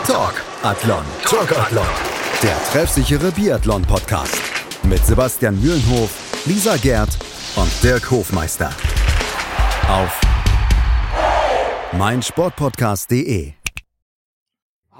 Talk Athlon. Talk Athlon. Der treffsichere Biathlon-Podcast. Mit Sebastian Mühlenhof, Lisa Gerd und Dirk Hofmeister. Auf meinsportpodcast.de.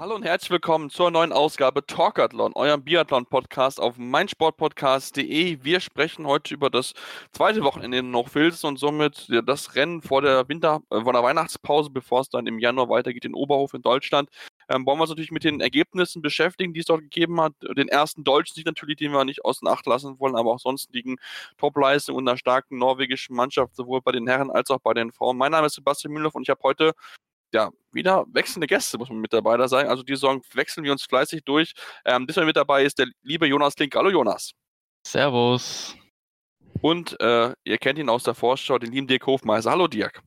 Hallo und herzlich willkommen zur neuen Ausgabe Talkathlon, eurem Biathlon-Podcast auf meinsportpodcast.de. Wir sprechen heute über das zweite Wochenende in Hochfilzen und somit das Rennen vor der Winter, äh, vor der Weihnachtspause, bevor es dann im Januar weitergeht in Oberhof in Deutschland. Ähm, wollen wir uns natürlich mit den Ergebnissen beschäftigen, die es dort gegeben hat. Den ersten deutschen Sieg natürlich, den wir nicht außen Acht lassen wollen, aber auch sonstigen Topleistungen und einer starken norwegischen Mannschaft, sowohl bei den Herren als auch bei den Frauen. Mein Name ist Sebastian Mühlhoff und ich habe heute ja, wieder wechselnde Gäste, muss man mit dabei da sein. Also die Saison wechseln wir uns fleißig durch. Ähm, diesmal mit dabei ist der liebe Jonas Link. Hallo Jonas. Servus. Und äh, ihr kennt ihn aus der Vorschau, den lieben Dirk Hofmeister. Hallo Dirk.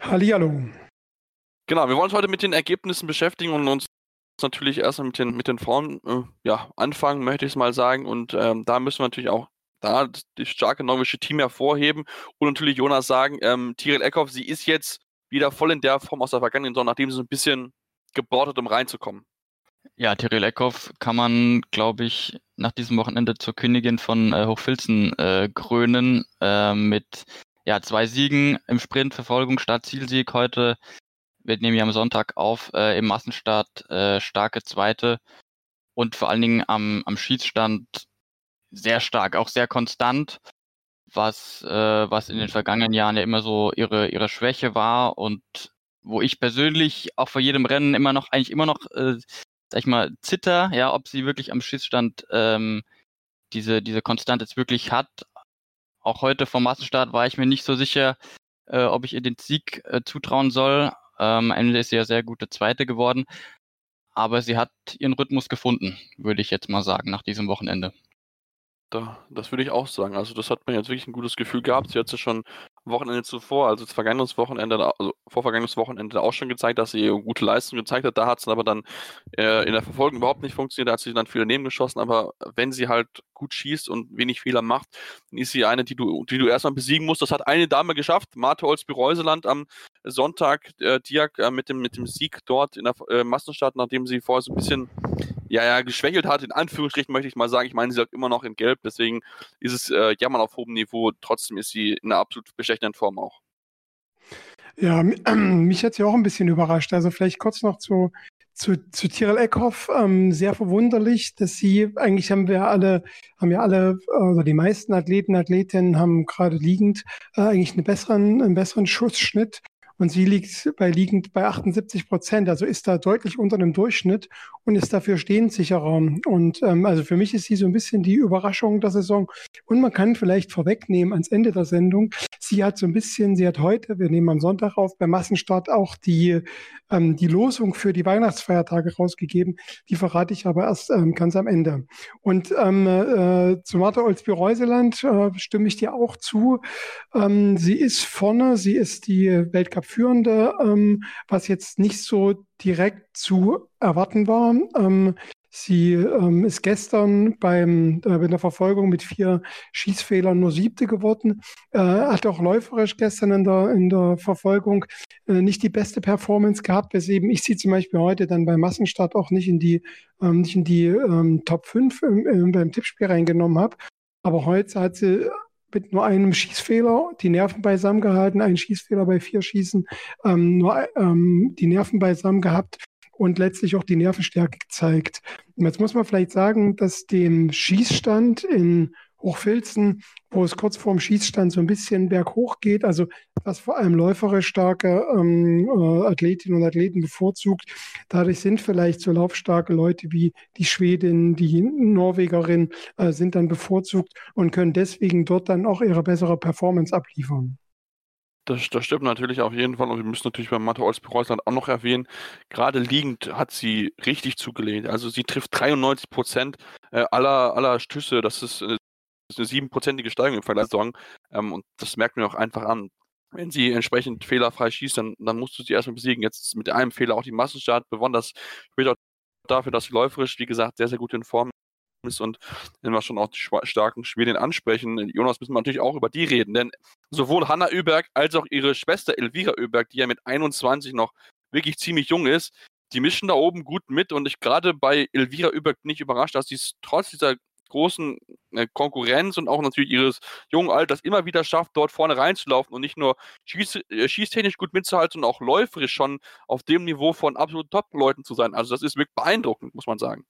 Hallihallo. Genau, wir wollen uns heute mit den Ergebnissen beschäftigen und uns natürlich erstmal mit den, mit den Frauen äh, ja, anfangen, möchte ich es mal sagen. Und ähm, da müssen wir natürlich auch da das starke norwegische Team hervorheben und natürlich Jonas sagen, ähm, Tiril Eckhoff, sie ist jetzt wieder voll in der Form aus der vergangenen Saison, nachdem sie so ein bisschen hat, um reinzukommen. Ja, Tiril Eckhoff kann man, glaube ich, nach diesem Wochenende zur Königin von äh, Hochfilzen äh, krönen äh, mit ja, zwei Siegen im Sprint, Verfolgung, Start, Zielsieg heute. Wir nehmen ja am Sonntag auf, äh, im Massenstart äh, starke Zweite. Und vor allen Dingen am, am Schießstand sehr stark, auch sehr konstant, was, äh, was in den vergangenen Jahren ja immer so ihre, ihre Schwäche war und wo ich persönlich auch vor jedem Rennen immer noch, eigentlich immer noch, äh, sag ich mal, zitter, ja, ob sie wirklich am Schießstand ähm, diese, diese Konstanz jetzt wirklich hat. Auch heute vom Massenstart war ich mir nicht so sicher, äh, ob ich ihr den Sieg äh, zutrauen soll. Ähm, am Ende ist sie ja sehr gute Zweite geworden. Aber sie hat ihren Rhythmus gefunden, würde ich jetzt mal sagen, nach diesem Wochenende. Da, das würde ich auch sagen. Also das hat man jetzt wirklich ein gutes Gefühl gehabt. Sie hat es schon Wochenende zuvor, also vergangenes Wochenende, also vorvergangenes Wochenende auch schon gezeigt, dass sie gute Leistung gezeigt hat. Da hat es aber dann äh, in der Verfolgung überhaupt nicht funktioniert. Da hat sie dann viele nebengeschossen. Aber wenn sie halt gut schießt und wenig Fehler macht, dann ist sie eine, die du, die du erstmal besiegen musst. Das hat eine Dame geschafft, Marte Olsby-Reuseland am Sonntag, äh, Diak äh, mit, dem, mit dem Sieg dort in der äh, Massenstadt, nachdem sie vorher so ein bisschen ja, ja, geschwächelt hat, in Anführungsstrichen möchte ich mal sagen. Ich meine, sie hat immer noch in Gelb, deswegen ist es äh, Jammern auf hohem Niveau. Trotzdem ist sie in einer absolut bestechenden Form auch. Ja, mich hat sie auch ein bisschen überrascht. Also vielleicht kurz noch zu, zu, zu Tirol Eckhoff. Ähm, sehr verwunderlich, dass sie, eigentlich haben wir alle, haben ja alle, also die meisten Athleten, Athletinnen haben gerade liegend äh, eigentlich einen besseren, einen besseren Schussschnitt und sie liegt bei liegend bei 78 Prozent, also ist da deutlich unter dem Durchschnitt und ist dafür stehensicherer. Und ähm, also für mich ist sie so ein bisschen die Überraschung der Saison. Und man kann vielleicht vorwegnehmen ans Ende der Sendung, sie hat so ein bisschen, sie hat heute, wir nehmen am Sonntag auf, beim Massenstart auch die, ähm, die Losung für die Weihnachtsfeiertage rausgegeben. Die verrate ich aber erst ähm, ganz am Ende. Und ähm, äh, zu Martha Olsby-Reuseland äh, stimme ich dir auch zu. Ähm, sie ist vorne, sie ist die Weltcup Führende, ähm, was jetzt nicht so direkt zu erwarten war. Ähm, sie ähm, ist gestern beim, äh, bei der Verfolgung mit vier Schießfehlern nur siebte geworden, äh, hat auch läuferisch gestern in der, in der Verfolgung äh, nicht die beste Performance gehabt, weswegen ich sie zum Beispiel heute dann beim Massenstart auch nicht in die, ähm, nicht in die ähm, Top 5 im, beim Tippspiel reingenommen habe. Aber heute hat sie mit nur einem Schießfehler die Nerven beisammen gehalten, einen Schießfehler bei vier Schießen, ähm, nur ähm, die Nerven beisammen gehabt und letztlich auch die Nervenstärke gezeigt. Jetzt muss man vielleicht sagen, dass dem Schießstand in Hochfilzen, wo es kurz vorm Schießstand so ein bisschen berghoch geht, also was vor allem läuferisch starke ähm, äh, Athletinnen und Athleten bevorzugt. Dadurch sind vielleicht so laufstarke Leute wie die Schwedin, die Norwegerin äh, sind dann bevorzugt und können deswegen dort dann auch ihre bessere Performance abliefern. Das, das stimmt natürlich auf jeden Fall und wir müssen natürlich bei Mathe Olsby-Reusland auch noch erwähnen, gerade liegend hat sie richtig zugelehnt. Also sie trifft 93 Prozent äh, aller, aller Stöße, das ist äh, ist eine siebenprozentige Steigerung im Vergleich zur Saison. Ähm, und das merkt man auch einfach an. Wenn sie entsprechend fehlerfrei schießt, dann, dann musst du sie erstmal besiegen. Jetzt mit einem Fehler auch die Massenstart. Das spricht auch dafür, dass sie läuferisch, wie gesagt, sehr, sehr gut in Form ist. Und wenn wir schon auch die starken Schweden ansprechen, Jonas, müssen wir natürlich auch über die reden. Denn sowohl Hanna Öberg als auch ihre Schwester Elvira Öberg, die ja mit 21 noch wirklich ziemlich jung ist, die mischen da oben gut mit und ich gerade bei Elvira über, nicht überrascht, dass sie es trotz dieser großen äh, Konkurrenz und auch natürlich ihres jungen Alters immer wieder schafft, dort vorne reinzulaufen und nicht nur schieß, äh, schießtechnisch gut mitzuhalten, sondern auch läuferisch schon auf dem Niveau von absoluten Top-Leuten zu sein. Also das ist wirklich beeindruckend, muss man sagen.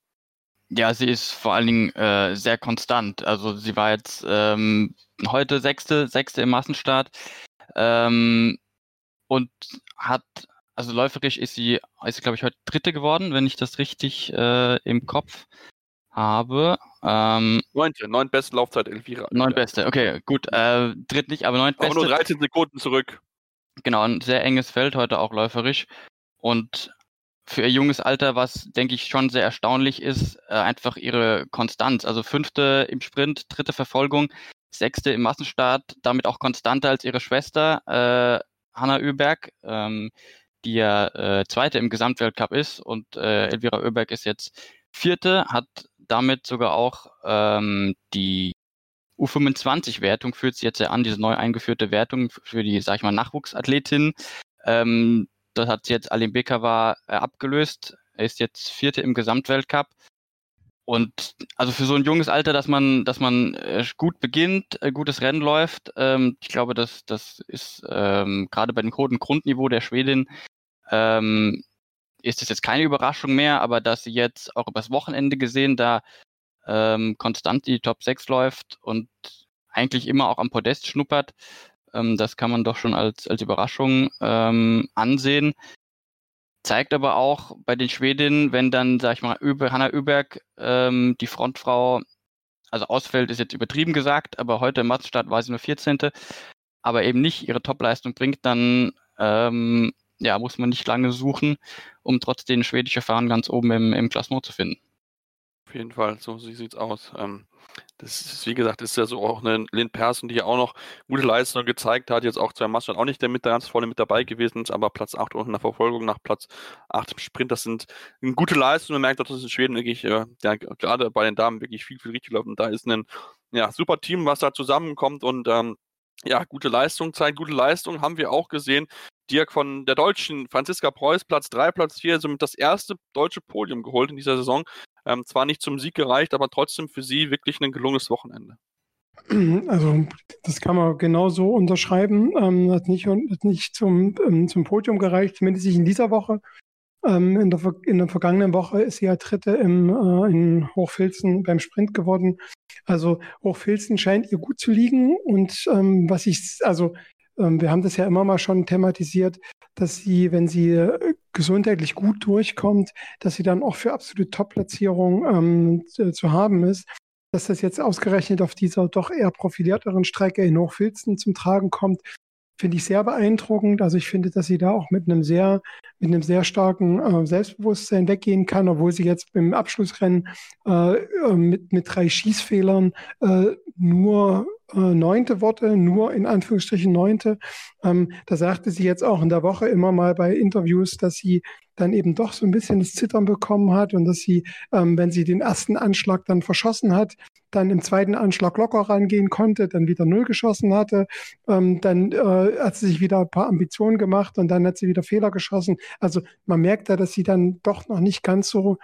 Ja, sie ist vor allen Dingen äh, sehr konstant. Also sie war jetzt ähm, heute sechste, sechste im Massenstart ähm, und hat, also läuferisch ist sie, ist glaube ich heute dritte geworden, wenn ich das richtig äh, im Kopf habe. Ähm, Neunte, neun beste Laufzeit Elvira. Neun beste, okay, gut. Äh, dritt nicht, aber neun beste. Aber nur 13 Sekunden zurück. Genau, ein sehr enges Feld heute auch läuferisch. Und für ihr junges Alter, was denke ich schon sehr erstaunlich ist, äh, einfach ihre Konstanz. Also fünfte im Sprint, dritte Verfolgung, sechste im Massenstart, damit auch konstanter als ihre Schwester äh, Hanna Oeberg, ähm, die ja äh, zweite im Gesamtweltcup ist und äh, Elvira Oeberg ist jetzt vierte, hat damit sogar auch ähm, die U25-Wertung führt sie jetzt ja an, diese neu eingeführte Wertung für die, sag ich mal, Nachwuchsathletin. Ähm, das hat sie jetzt Alim Bekava äh, abgelöst. Er ist jetzt Vierte im Gesamtweltcup. Und also für so ein junges Alter, dass man, dass man äh, gut beginnt, äh, gutes Rennen läuft, ähm, ich glaube, das, das ist ähm, gerade bei dem hohen Grundniveau der Schwedin ähm, ist es jetzt keine Überraschung mehr, aber dass sie jetzt auch übers Wochenende gesehen, da ähm, konstant die Top 6 läuft und eigentlich immer auch am Podest schnuppert, ähm, das kann man doch schon als, als Überraschung ähm, ansehen. Zeigt aber auch bei den Schwedinnen, wenn dann, sag ich mal, Öber, Hanna Öberg, ähm, die Frontfrau, also ausfällt, ist jetzt übertrieben gesagt, aber heute im Massenstart war sie nur 14. Aber eben nicht ihre Topleistung bringt, dann ähm, ja, muss man nicht lange suchen, um trotzdem schwedische Fahren ganz oben im, im Klassement zu finden. Auf jeden Fall, so sieht es aus. Ähm, das ist, wie gesagt, ist ja so auch eine Lynn Persson, die ja auch noch gute Leistung gezeigt hat, jetzt auch zwei Massen auch nicht der mit ganz vorne mit dabei gewesen ist, aber Platz 8 und in der Verfolgung nach Platz 8 im Sprint, das sind gute Leistungen. Man merkt auch, dass in Schweden wirklich, äh, ja, gerade bei den Damen wirklich viel, viel richtig läuft. Und da ist ein ja, super Team, was da zusammenkommt und ähm, ja, gute Leistung zeigt. Gute Leistung haben wir auch gesehen. Dirk von der Deutschen, Franziska Preuß, Platz 3, Platz 4, somit das erste deutsche Podium geholt in dieser Saison. Ähm, zwar nicht zum Sieg gereicht, aber trotzdem für sie wirklich ein gelungenes Wochenende. Also das kann man genauso unterschreiben. Ähm, hat nicht, hat nicht zum, ähm, zum Podium gereicht, zumindest nicht in dieser Woche. Ähm, in, der, in der vergangenen Woche ist sie ja Dritte im, äh, in Hochfilzen beim Sprint geworden. Also Hochfilzen scheint ihr gut zu liegen. Und ähm, was ich, also wir haben das ja immer mal schon thematisiert, dass sie, wenn sie äh, gesundheitlich gut durchkommt, dass sie dann auch für absolute Top-Platzierung ähm, zu haben ist. Dass das jetzt ausgerechnet auf dieser doch eher profilierteren Strecke in Hochfilzen zum Tragen kommt, finde ich sehr beeindruckend. Also ich finde, dass sie da auch mit einem sehr, mit einem sehr starken äh, Selbstbewusstsein weggehen kann, obwohl sie jetzt im Abschlussrennen äh, äh mit, mit drei Schießfehlern äh, nur äh, neunte Worte, nur in Anführungsstrichen neunte. Ähm, da sagte sie jetzt auch in der Woche immer mal bei Interviews, dass sie dann eben doch so ein bisschen das Zittern bekommen hat und dass sie, ähm, wenn sie den ersten Anschlag dann verschossen hat, dann im zweiten Anschlag locker rangehen konnte, dann wieder null geschossen hatte, ähm, dann äh, hat sie sich wieder ein paar Ambitionen gemacht und dann hat sie wieder Fehler geschossen. Also man merkt da, dass sie dann doch noch nicht ganz so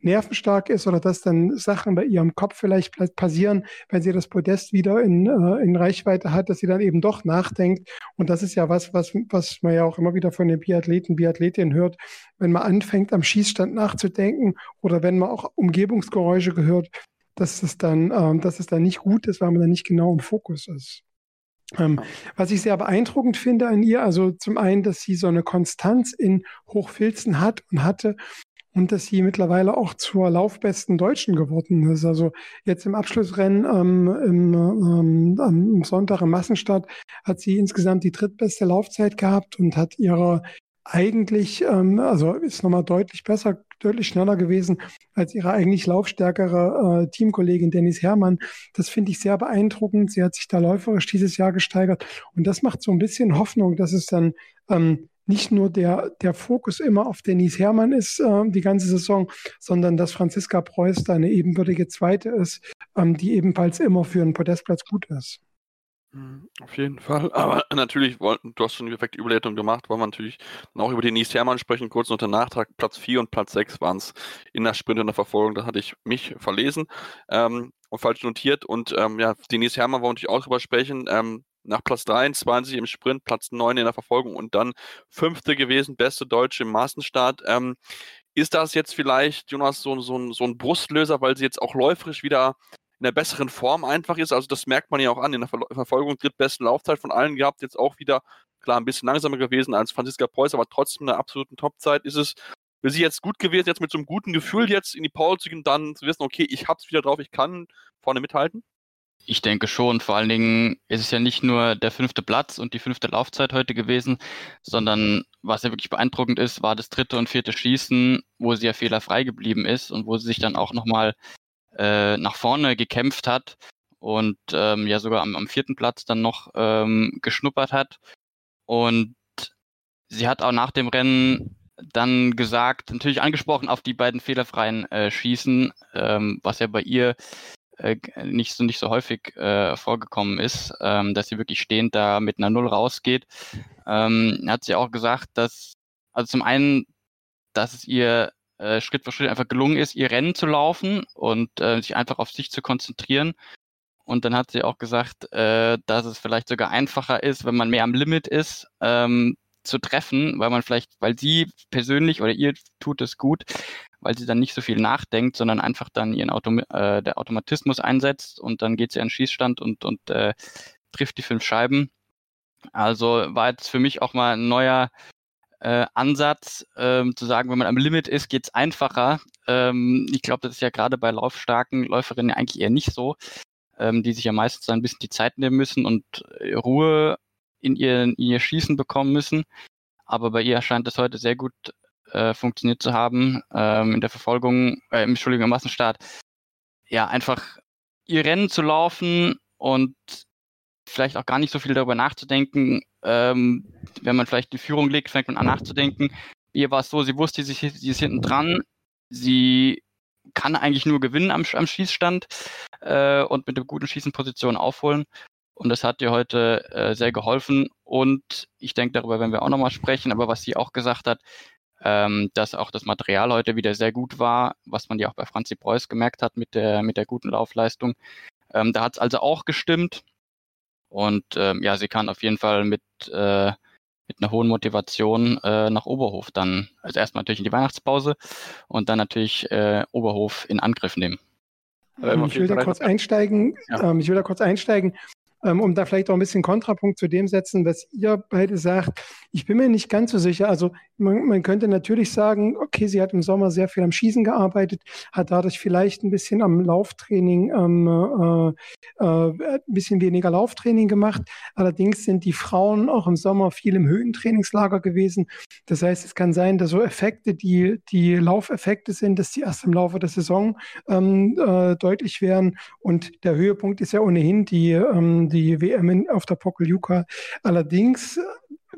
nervenstark ist oder dass dann Sachen bei ihrem Kopf vielleicht passieren, wenn sie das Podest wieder in, äh, in Reichweite hat, dass sie dann eben doch nachdenkt. Und das ist ja was, was, was man ja auch immer wieder von den Biathleten, Biathletinnen hört, wenn man anfängt, am Schießstand nachzudenken oder wenn man auch Umgebungsgeräusche gehört, dass es dann, ähm, dass es dann nicht gut ist, weil man dann nicht genau im Fokus ist. Ähm, was ich sehr beeindruckend finde an ihr, also zum einen, dass sie so eine Konstanz in Hochfilzen hat und hatte und dass sie mittlerweile auch zur laufbesten Deutschen geworden ist. Also jetzt im Abschlussrennen ähm, im, ähm, am Sonntag im Massenstart hat sie insgesamt die drittbeste Laufzeit gehabt und hat ihre eigentlich, ähm, also ist nochmal deutlich besser, deutlich schneller gewesen als ihre eigentlich laufstärkere äh, Teamkollegin Dennis Herrmann. Das finde ich sehr beeindruckend. Sie hat sich da läuferisch dieses Jahr gesteigert und das macht so ein bisschen Hoffnung, dass es dann ähm, nicht nur der, der Fokus immer auf Denise Herrmann ist, äh, die ganze Saison, sondern dass Franziska Preuß da eine ebenbürtige Zweite ist, ähm, die ebenfalls immer für einen Podestplatz gut ist. Mhm, auf jeden Fall. Aber natürlich, du hast schon die perfekte Überleitung gemacht, wollen wir natürlich auch über den Denise Hermann sprechen. Kurz unter Nachtrag, Platz 4 und Platz 6 waren es in der Sprint und der Verfolgung. Da hatte ich mich verlesen ähm, und falsch notiert. Und ähm, ja, Denise Hermann wollen wir natürlich auch drüber sprechen. Ähm, nach Platz 23 im Sprint, Platz 9 in der Verfolgung und dann fünfte gewesen, beste Deutsche im Massenstart. Ähm, ist das jetzt vielleicht, Jonas, so, so, so ein Brustlöser, weil sie jetzt auch läuferisch wieder in der besseren Form einfach ist. Also das merkt man ja auch an. In der Ver Verfolgung drittbesten Laufzeit von allen gehabt, jetzt auch wieder klar ein bisschen langsamer gewesen als Franziska Preuß, aber trotzdem eine absoluten Topzeit ist es für sie jetzt gut gewesen, jetzt mit so einem guten Gefühl jetzt in die Pole zu gehen, dann zu wissen, okay, ich hab's wieder drauf, ich kann vorne mithalten? Ich denke schon. Vor allen Dingen ist es ja nicht nur der fünfte Platz und die fünfte Laufzeit heute gewesen, sondern was ja wirklich beeindruckend ist, war das dritte und vierte Schießen, wo sie ja fehlerfrei geblieben ist und wo sie sich dann auch nochmal äh, nach vorne gekämpft hat und ähm, ja sogar am, am vierten Platz dann noch ähm, geschnuppert hat. Und sie hat auch nach dem Rennen dann gesagt, natürlich angesprochen auf die beiden fehlerfreien äh, Schießen, ähm, was ja bei ihr äh, nicht so nicht so häufig äh, vorgekommen ist, ähm, dass sie wirklich stehend da mit einer Null rausgeht. Ähm, hat sie auch gesagt, dass also zum einen, dass es ihr äh, Schritt für Schritt einfach gelungen ist, ihr Rennen zu laufen und äh, sich einfach auf sich zu konzentrieren. Und dann hat sie auch gesagt, äh, dass es vielleicht sogar einfacher ist, wenn man mehr am Limit ist, ähm, zu treffen, weil man vielleicht, weil sie persönlich oder ihr tut es gut, weil sie dann nicht so viel nachdenkt, sondern einfach dann ihren Auto, äh, der Automatismus einsetzt und dann geht sie an den Schießstand und, und äh, trifft die fünf Scheiben. Also war jetzt für mich auch mal ein neuer äh, Ansatz, ähm, zu sagen, wenn man am Limit ist, geht's einfacher. Ähm, ich glaube, das ist ja gerade bei laufstarken Läuferinnen eigentlich eher nicht so, ähm, die sich ja meistens ein bisschen die Zeit nehmen müssen und äh, Ruhe in ihr, in ihr Schießen bekommen müssen. Aber bei ihr scheint es heute sehr gut äh, funktioniert zu haben. Ähm, in der Verfolgung, äh, Entschuldigung, im Massenstart. Ja, einfach ihr Rennen zu laufen und vielleicht auch gar nicht so viel darüber nachzudenken. Ähm, wenn man vielleicht die Führung legt, fängt man an nachzudenken. Ihr war es so, sie wusste, sie, sie ist hinten dran. Sie kann eigentlich nur gewinnen am, am Schießstand äh, und mit einer guten Schießenposition aufholen. Und das hat ihr heute äh, sehr geholfen. Und ich denke, darüber werden wir auch nochmal sprechen. Aber was sie auch gesagt hat, ähm, dass auch das Material heute wieder sehr gut war, was man ja auch bei Franzi Preuß gemerkt hat mit der, mit der guten Laufleistung. Ähm, da hat es also auch gestimmt. Und ähm, ja, sie kann auf jeden Fall mit, äh, mit einer hohen Motivation äh, nach Oberhof dann, also erstmal natürlich in die Weihnachtspause und dann natürlich äh, Oberhof in Angriff nehmen. Ähm, ich will da kurz einsteigen. Ja. Ähm, ich will da kurz einsteigen ähm, um da vielleicht auch ein bisschen Kontrapunkt zu dem setzen, was ihr beide sagt. Ich bin mir nicht ganz so sicher. Also man, man könnte natürlich sagen, okay, sie hat im Sommer sehr viel am Schießen gearbeitet, hat dadurch vielleicht ein bisschen am Lauftraining, ähm, äh, äh, ein bisschen weniger Lauftraining gemacht. Allerdings sind die Frauen auch im Sommer viel im Höhentrainingslager gewesen. Das heißt, es kann sein, dass so Effekte, die die Laufeffekte sind, dass die erst im Laufe der Saison ähm, äh, deutlich werden. Und der Höhepunkt ist ja ohnehin die, ähm, die WM in, auf der Pokeljuka. Allerdings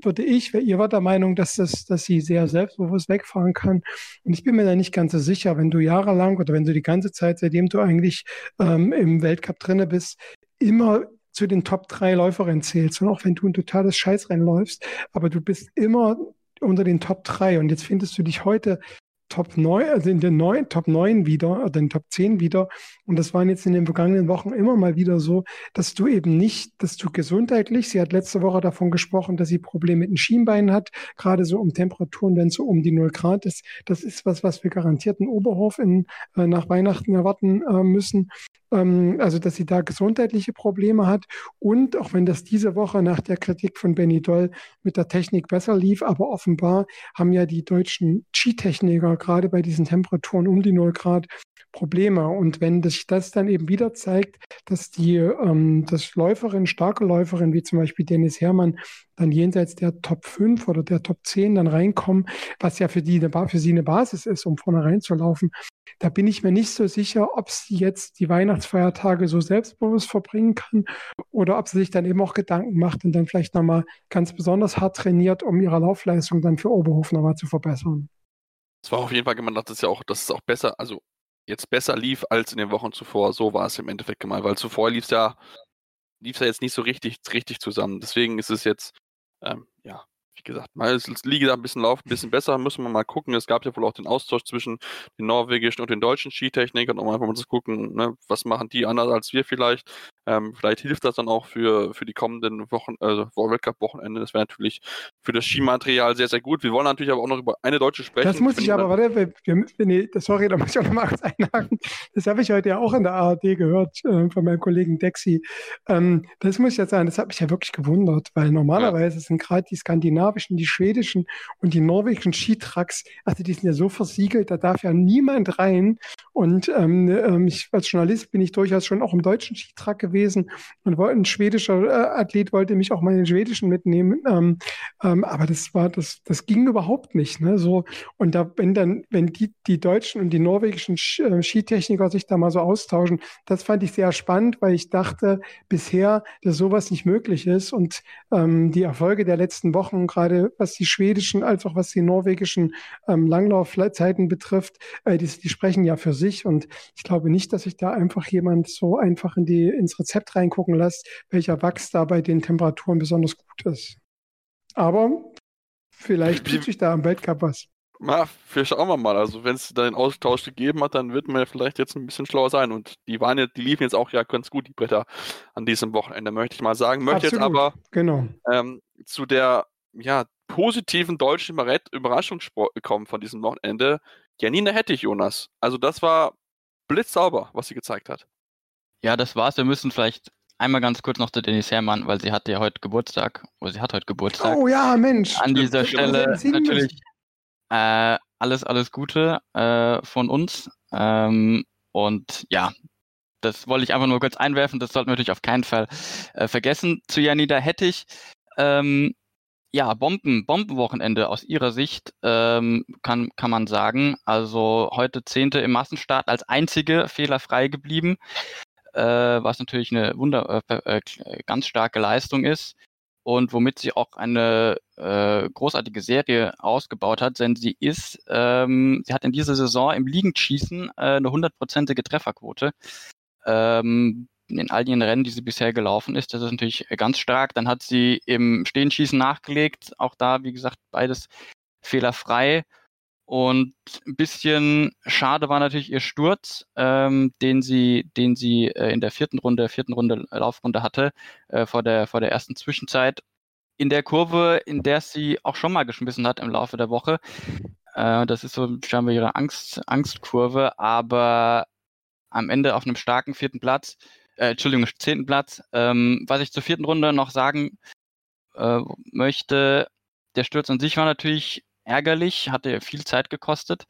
würde ich, ihr war der Meinung, dass, das, dass sie sehr selbstbewusst wegfahren kann. Und ich bin mir da nicht ganz so sicher, wenn du jahrelang oder wenn du die ganze Zeit, seitdem du eigentlich ähm, im Weltcup drinne bist, immer zu den Top 3 Läuferinnen zählst. Und auch wenn du ein totales Scheißrennen läufst, aber du bist immer unter den Top 3 und jetzt findest du dich heute Top 9, also in den 9, Top 9 wieder, oder in Top 10 wieder. Und das waren jetzt in den vergangenen Wochen immer mal wieder so, dass du eben nicht, dass du gesundheitlich, sie hat letzte Woche davon gesprochen, dass sie Probleme mit den Schienbeinen hat, gerade so um Temperaturen, wenn es so um die 0 Grad ist. Das ist was, was wir garantiert in Oberhof in, äh, nach Weihnachten erwarten äh, müssen also dass sie da gesundheitliche Probleme hat und auch wenn das diese Woche nach der Kritik von Benny Doll mit der Technik besser lief, aber offenbar haben ja die deutschen Skitechniker gerade bei diesen Temperaturen um die 0 Grad Probleme. Und wenn sich das dann eben wieder zeigt, dass die ähm, dass Läuferinnen, starke Läuferinnen, wie zum Beispiel Dennis Herrmann, dann jenseits der Top 5 oder der Top 10 dann reinkommen, was ja für, die für sie eine Basis ist, um vorne reinzulaufen, da bin ich mir nicht so sicher, ob sie jetzt die Weihnachtsfeiertage so selbstbewusst verbringen kann oder ob sie sich dann eben auch Gedanken macht und dann vielleicht nochmal ganz besonders hart trainiert, um ihre Laufleistung dann für Oberhof nochmal zu verbessern. Es war auf jeden Fall gemeint, dass es ja auch, dass es auch besser, also jetzt besser lief als in den Wochen zuvor. So war es im Endeffekt gemeint, weil zuvor lief es ja lief es ja jetzt nicht so richtig, richtig zusammen. Deswegen ist es jetzt, ähm, ja, wie gesagt, mal ist die Liga ein bisschen laufen, ein bisschen besser, müssen wir mal gucken. Es gab ja wohl auch den Austausch zwischen den norwegischen und den deutschen Skitechnikern, um einfach mal zu gucken, ne, was machen die anders als wir vielleicht. Ähm, vielleicht hilft das dann auch für, für die kommenden Wochen, also Weltcup-Wochenende. Das wäre natürlich für das Skimaterial sehr, sehr gut. Wir wollen natürlich aber auch noch über eine Deutsche sprechen. Das muss ich aber, warte, wir, wir, nee, sorry, da muss ich auch noch mal kurz einhaken. Das habe ich heute ja auch in der ARD gehört äh, von meinem Kollegen Dexi. Ähm, das muss ich jetzt sagen, das hat mich ja wirklich gewundert, weil normalerweise ja. sind gerade die skandinavischen, die schwedischen und die norwegischen Skitracks, also die sind ja so versiegelt, da darf ja niemand rein. Und ähm, ähm ich, als Journalist bin ich durchaus schon auch im deutschen Skitrack gewesen und ein schwedischer äh, Athlet wollte mich auch mal in den schwedischen mitnehmen. Ähm, ähm, aber das war, das, das ging überhaupt nicht. Ne? So, und da, wenn dann, wenn die, die deutschen und die norwegischen äh, Skitechniker sich da mal so austauschen, das fand ich sehr spannend, weil ich dachte bisher, dass sowas nicht möglich ist. Und ähm, die Erfolge der letzten Wochen, gerade was die schwedischen als auch was die norwegischen ähm, Langlaufzeiten betrifft, äh, die, die sprechen ja für sich. Und ich glaube nicht, dass sich da einfach jemand so einfach in die, ins Rezept reingucken lässt, welcher Wachs da bei den Temperaturen besonders gut ist. Aber vielleicht tut sich da am Weltcup was. Na, für schauen wir mal. Also wenn es da den Austausch gegeben hat, dann wird man ja vielleicht jetzt ein bisschen schlauer sein. Und die waren ja, die liefen jetzt auch ja ganz gut, die Bretter an diesem Wochenende, möchte ich mal sagen. Möchte Absolut. jetzt aber genau. ähm, zu der ja, positiven deutschen Überraschung kommen von diesem Wochenende. Janina Hettich, Jonas. Also das war blitzsauber, was sie gezeigt hat. Ja, das war's. Wir müssen vielleicht einmal ganz kurz noch zu Denise Herrmann, weil sie hatte ja heute Geburtstag. Oder sie hat heute Geburtstag. Oh ja, Mensch. An dieser Stelle natürlich äh, alles, alles Gute äh, von uns. Ähm, und ja, das wollte ich einfach nur kurz einwerfen. Das sollten wir natürlich auf keinen Fall äh, vergessen. Zu Janida Hettich. Ähm, ja, Bomben, Bombenwochenende aus ihrer Sicht ähm, kann, kann man sagen. Also heute Zehnte im Massenstart als einzige fehlerfrei geblieben äh, was natürlich eine wunder äh, äh, ganz starke Leistung ist und womit sie auch eine äh, großartige Serie ausgebaut hat, denn sie ist, ähm, sie hat in dieser Saison im Liegenschießen äh, eine hundertprozentige Trefferquote. Ähm, in all ihren Rennen, die sie bisher gelaufen ist, das ist natürlich ganz stark. Dann hat sie im Stehenschießen nachgelegt, auch da, wie gesagt, beides fehlerfrei. Und ein bisschen schade war natürlich ihr Sturz, ähm, den sie, den sie äh, in der vierten Runde, vierten Runde Laufrunde hatte, äh, vor der, vor der ersten Zwischenzeit. In der Kurve, in der sie auch schon mal geschmissen hat im Laufe der Woche. Äh, das ist so scheinbar ihre Angst, Angstkurve, aber am Ende auf einem starken vierten Platz, äh, Entschuldigung, zehnten Platz. Ähm, was ich zur vierten Runde noch sagen äh, möchte, der Sturz an sich war natürlich ärgerlich, hatte viel Zeit gekostet.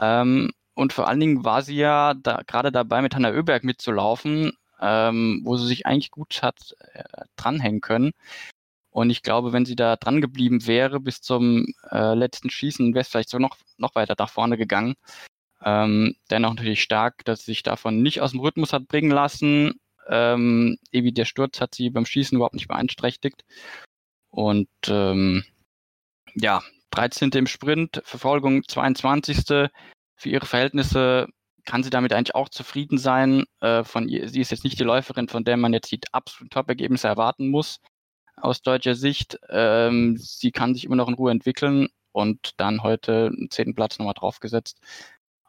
Ähm, und vor allen Dingen war sie ja da, gerade dabei, mit Hanna Oeberg mitzulaufen, ähm, wo sie sich eigentlich gut hat äh, dranhängen können. Und ich glaube, wenn sie da dran geblieben wäre bis zum äh, letzten Schießen, wäre es vielleicht so noch, noch weiter nach vorne gegangen. Ähm, dennoch natürlich stark, dass sie sich davon nicht aus dem Rhythmus hat bringen lassen. Ähm, Evi, der Sturz hat sie beim Schießen überhaupt nicht beeinträchtigt. Und ähm, ja, 13. im Sprint, Verfolgung 22. Für ihre Verhältnisse kann sie damit eigentlich auch zufrieden sein. Äh, von ihr, sie ist jetzt nicht die Läuferin, von der man jetzt die absoluten Top-Ergebnisse erwarten muss aus deutscher Sicht. Ähm, sie kann sich immer noch in Ruhe entwickeln und dann heute einen zehnten Platz nochmal draufgesetzt.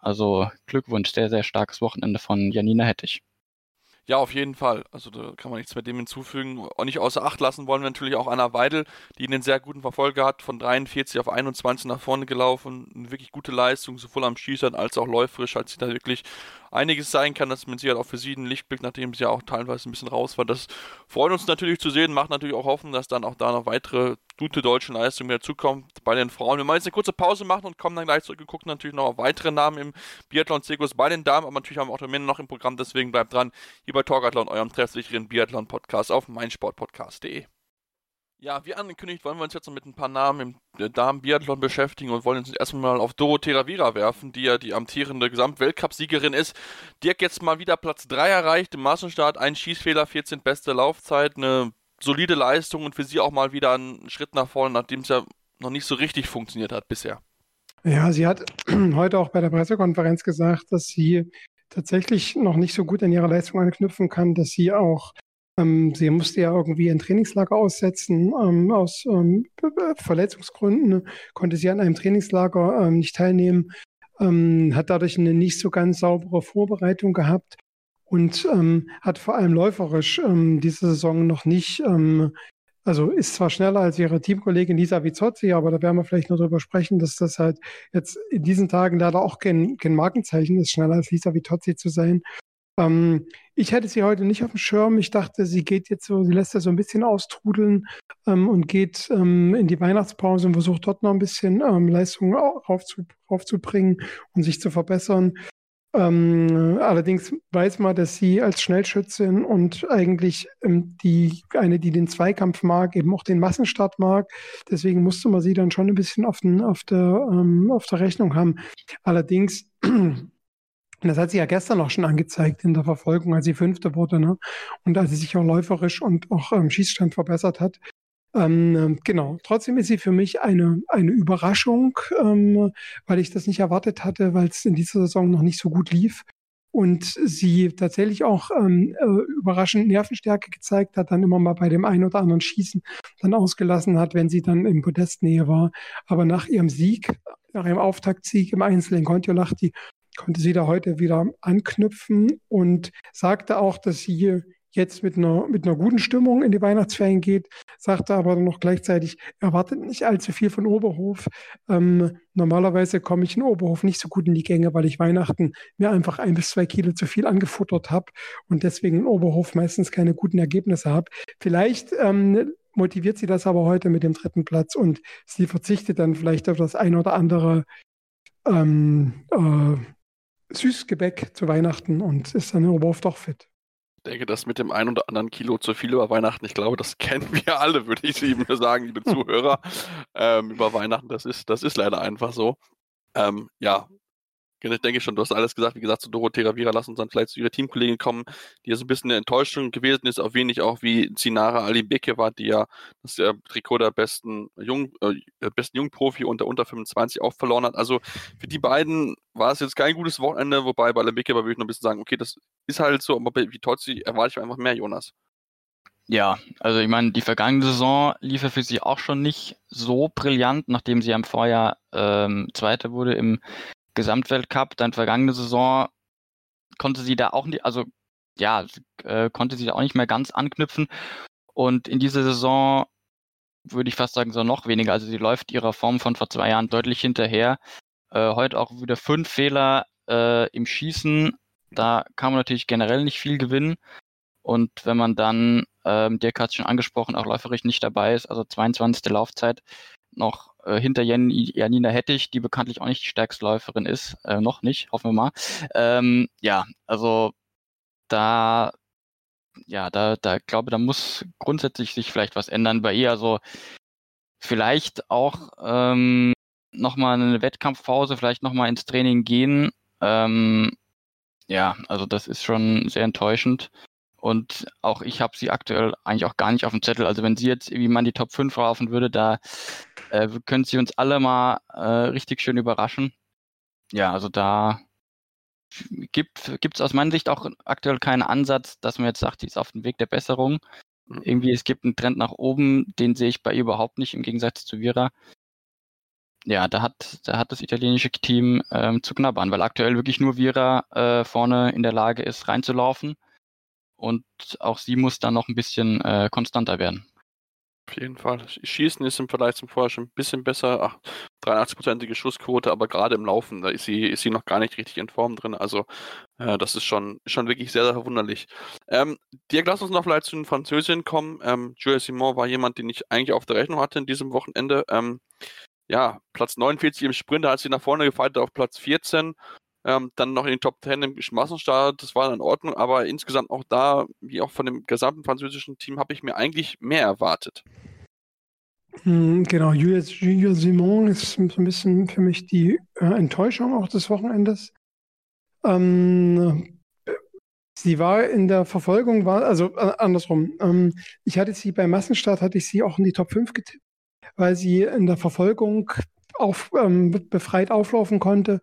Also Glückwunsch, sehr, sehr starkes Wochenende von Janina Hettich. Ja, auf jeden Fall. Also da kann man nichts mehr dem hinzufügen. Und nicht außer Acht lassen wollen wir natürlich auch Anna Weidel, die einen sehr guten Verfolger hat, von 43 auf 21 nach vorne gelaufen. Eine wirklich gute Leistung, sowohl am Schießern als auch läuferisch, hat sie da wirklich einiges sein kann, dass man sie halt auch für sie einen Lichtblick, nachdem sie ja auch teilweise ein bisschen raus war. Das freut uns natürlich zu sehen, macht natürlich auch Hoffen, dass dann auch da noch weitere gute deutsche Leistungen dazukommen bei den Frauen. Wir machen jetzt eine kurze Pause machen und kommen dann gleich zurück. Wir gucken natürlich noch auf weitere Namen im Biathlon-Zirkus bei den Damen, aber natürlich haben wir auch die Männer noch im Programm, deswegen bleibt dran. Hier bei Talkathlon, eurem treffsicheren Biathlon-Podcast auf meinsportpodcast.de. Ja, wie angekündigt, wollen wir uns jetzt mit ein paar Namen im Damen-Biathlon beschäftigen und wollen uns erstmal auf Dorothea Vira werfen, die ja die amtierende Gesamtweltcup-Siegerin ist. Dirk jetzt mal wieder Platz 3 erreicht im Massenstart, ein Schießfehler, 14 beste Laufzeit, eine solide Leistung und für sie auch mal wieder ein Schritt nach vorne, nachdem es ja noch nicht so richtig funktioniert hat bisher. Ja, sie hat heute auch bei der Pressekonferenz gesagt, dass sie tatsächlich noch nicht so gut an ihre Leistung anknüpfen kann, dass sie auch Ähm, sie musste ja irgendwie ein Trainingslager aussetzen. Ähm, aus ähm, Verletzungsgründen konnte sie an einem Trainingslager ähm, nicht teilnehmen, ähm, hat dadurch eine nicht so ganz saubere Vorbereitung gehabt und ähm, hat vor allem läuferisch diese Saison noch nicht also ist zwar schneller als ihre Teamkollegin Lisa Vizozzi, aber da werden wir vielleicht noch drüber sprechen, dass das halt jetzt in diesen Tagen leider auch kein, kein Markenzeichen ist, schneller als Lisa Vizozzi zu sein. Ähm, ich hätte sie heute nicht auf dem Schirm. Ich dachte, sie geht jetzt so, sie lässt das so ein bisschen austrudeln ähm, und geht ähm, in die Weihnachtspause und versucht dort noch ein bisschen ähm, Leistung raufzu, raufzubringen und sich zu verbessern. Ähm, allerdings weiß man, dass sie als Schnellschützin und eigentlich ähm, die eine, die den Zweikampf mag, eben auch den Massenstart mag. Deswegen musste man sie dann schon ein bisschen auf, den, auf, der, ähm, auf der Rechnung haben. Allerdings das hat sie ja gestern auch schon angezeigt in der Verfolgung, als sie Fünfte wurde, ne? Und als sie sich auch läuferisch und auch ähm, Schießstand verbessert hat. Ähm, ähm, genau. Trotzdem ist sie für mich eine, eine Überraschung, ähm, weil ich das nicht erwartet hatte, weil es in dieser Saison noch nicht so gut lief. Und sie tatsächlich auch ähm, äh, überraschend Nervenstärke gezeigt hat, dann immer mal bei dem einen oder anderen Schießen dann ausgelassen hat, wenn sie dann in Podestnähe war. Aber nach ihrem Sieg, nach ihrem Auftaktsieg im Einzel in Kontiolahti, konnte sie da heute wieder anknüpfen und sagte auch, dass sie jetzt mit einer, mit einer guten Stimmung in die Weihnachtsferien geht, sagte aber noch gleichzeitig, erwartet nicht allzu viel von Oberhof. Ähm, normalerweise komme ich in Oberhof nicht so gut in die Gänge, weil ich Weihnachten mir einfach ein bis zwei Kilo zu viel angefuttert habe und deswegen in Oberhof meistens keine guten Ergebnisse habe. Vielleicht ähm, motiviert sie das aber heute mit dem dritten Platz und sie verzichtet dann vielleicht auf das ein oder andere ähm, äh, Süßgebäck zu Weihnachten und ist dann in Oberhof doch fit. Ich denke, das mit dem ein oder anderen Kilo zu viel über Weihnachten, ich glaube, das kennen wir alle, würde ich eben sagen, liebe Zuhörer. ähm, über Weihnachten, das ist, das ist leider einfach so. Ähm, ja, ich denke schon, du hast alles gesagt. Wie gesagt, zu Dorothea Vira, lass uns dann vielleicht zu ihrer Teamkollegin kommen, die ja so ein bisschen eine Enttäuschung gewesen ist, auf wenig auch wie Zinara Ali Beke war, die ja das äh, Trikot der besten, Jung, äh, besten Jungprofi unter unter 25 auch verloren hat. Also für die beiden war es jetzt kein gutes Wochenende, wobei bei Beke würde ich noch ein bisschen sagen, okay, das ist halt so, aber wie Totzi erwarte ich einfach mehr, Jonas. Ja, also ich meine, die vergangene Saison lief ja für sie auch schon nicht so brillant, nachdem sie im Vorjahr ähm, Zweiter wurde im Gesamtweltcup, dann vergangene Saison konnte sie da auch nicht, also ja, äh, konnte sie da auch nicht mehr ganz anknüpfen. Und in dieser Saison würde ich fast sagen, so noch weniger. Also sie läuft ihrer Form von vor zwei Jahren deutlich hinterher. Äh, heute auch wieder fünf Fehler äh, im Schießen. Da kann man natürlich generell nicht viel gewinnen. Und wenn man dann, ähm, Dirk hat es schon angesprochen, auch läuferisch nicht dabei ist, also 22. Laufzeit, noch äh, hinter Jan, Janina Hettich, die bekanntlich auch nicht die stärkste Läuferin ist. Äh, noch nicht, hoffen wir mal. Ähm, ja, also da, ja, da, da glaube, da muss grundsätzlich sich vielleicht was ändern bei ihr. Also vielleicht auch ähm, nochmal eine Wettkampfpause, vielleicht nochmal ins Training gehen. Ähm, ja, also das ist schon sehr enttäuschend. Und auch ich habe sie aktuell eigentlich auch gar nicht auf dem Zettel. Also wenn sie jetzt irgendwie mal in die Top 5 laufen würde, da äh, können sie uns alle mal äh, richtig schön überraschen. Ja, also da gibt es aus meiner Sicht auch aktuell keinen Ansatz, dass man jetzt sagt, die ist auf dem Weg der Besserung. Mhm. Irgendwie, es gibt einen Trend nach oben, den sehe ich bei ihr überhaupt nicht, im Gegensatz zu Vira. Ja, da hat, da hat das italienische Team ähm, zu knabbern, weil aktuell wirklich nur Vira äh, vorne in der Lage ist, reinzulaufen und auch sie muss dann noch ein bisschen äh, konstanter werden. Auf jeden Fall. Schießen ist im Vergleich zum Vorher schon ein bisschen besser. 83-prozentige Schussquote, aber gerade im Laufen, da ist sie, ist sie noch gar nicht richtig in Form drin. Also, äh, das ist schon, schon wirklich sehr, sehr verwunderlich. Ähm, Dirk, lass uns noch vielleicht zu den Französinnen kommen. Ähm, Julia Simon war jemand, den ich eigentlich auf der Rechnung hatte in diesem Wochenende. Ähm, ja, Platz 49 im Sprint, da hat sie nach vorne gefeiert auf Platz 14 ähm, dann noch in den Top 10 im Massenstart, das war in Ordnung, aber insgesamt auch da, wie auch von dem gesamten französischen Team, habe ich mir eigentlich mehr erwartet. Hm, genau, Julia, Julia Simon ist so ein bisschen für mich die äh, Enttäuschung auch des Wochenendes. Ähm, sie war in der Verfolgung, war, also äh, andersrum. Ähm, ich hatte sie beim Massenstart, hatte ich sie auch in die Top 5 getippt, weil sie in der Verfolgung auf, ähm, befreit auflaufen konnte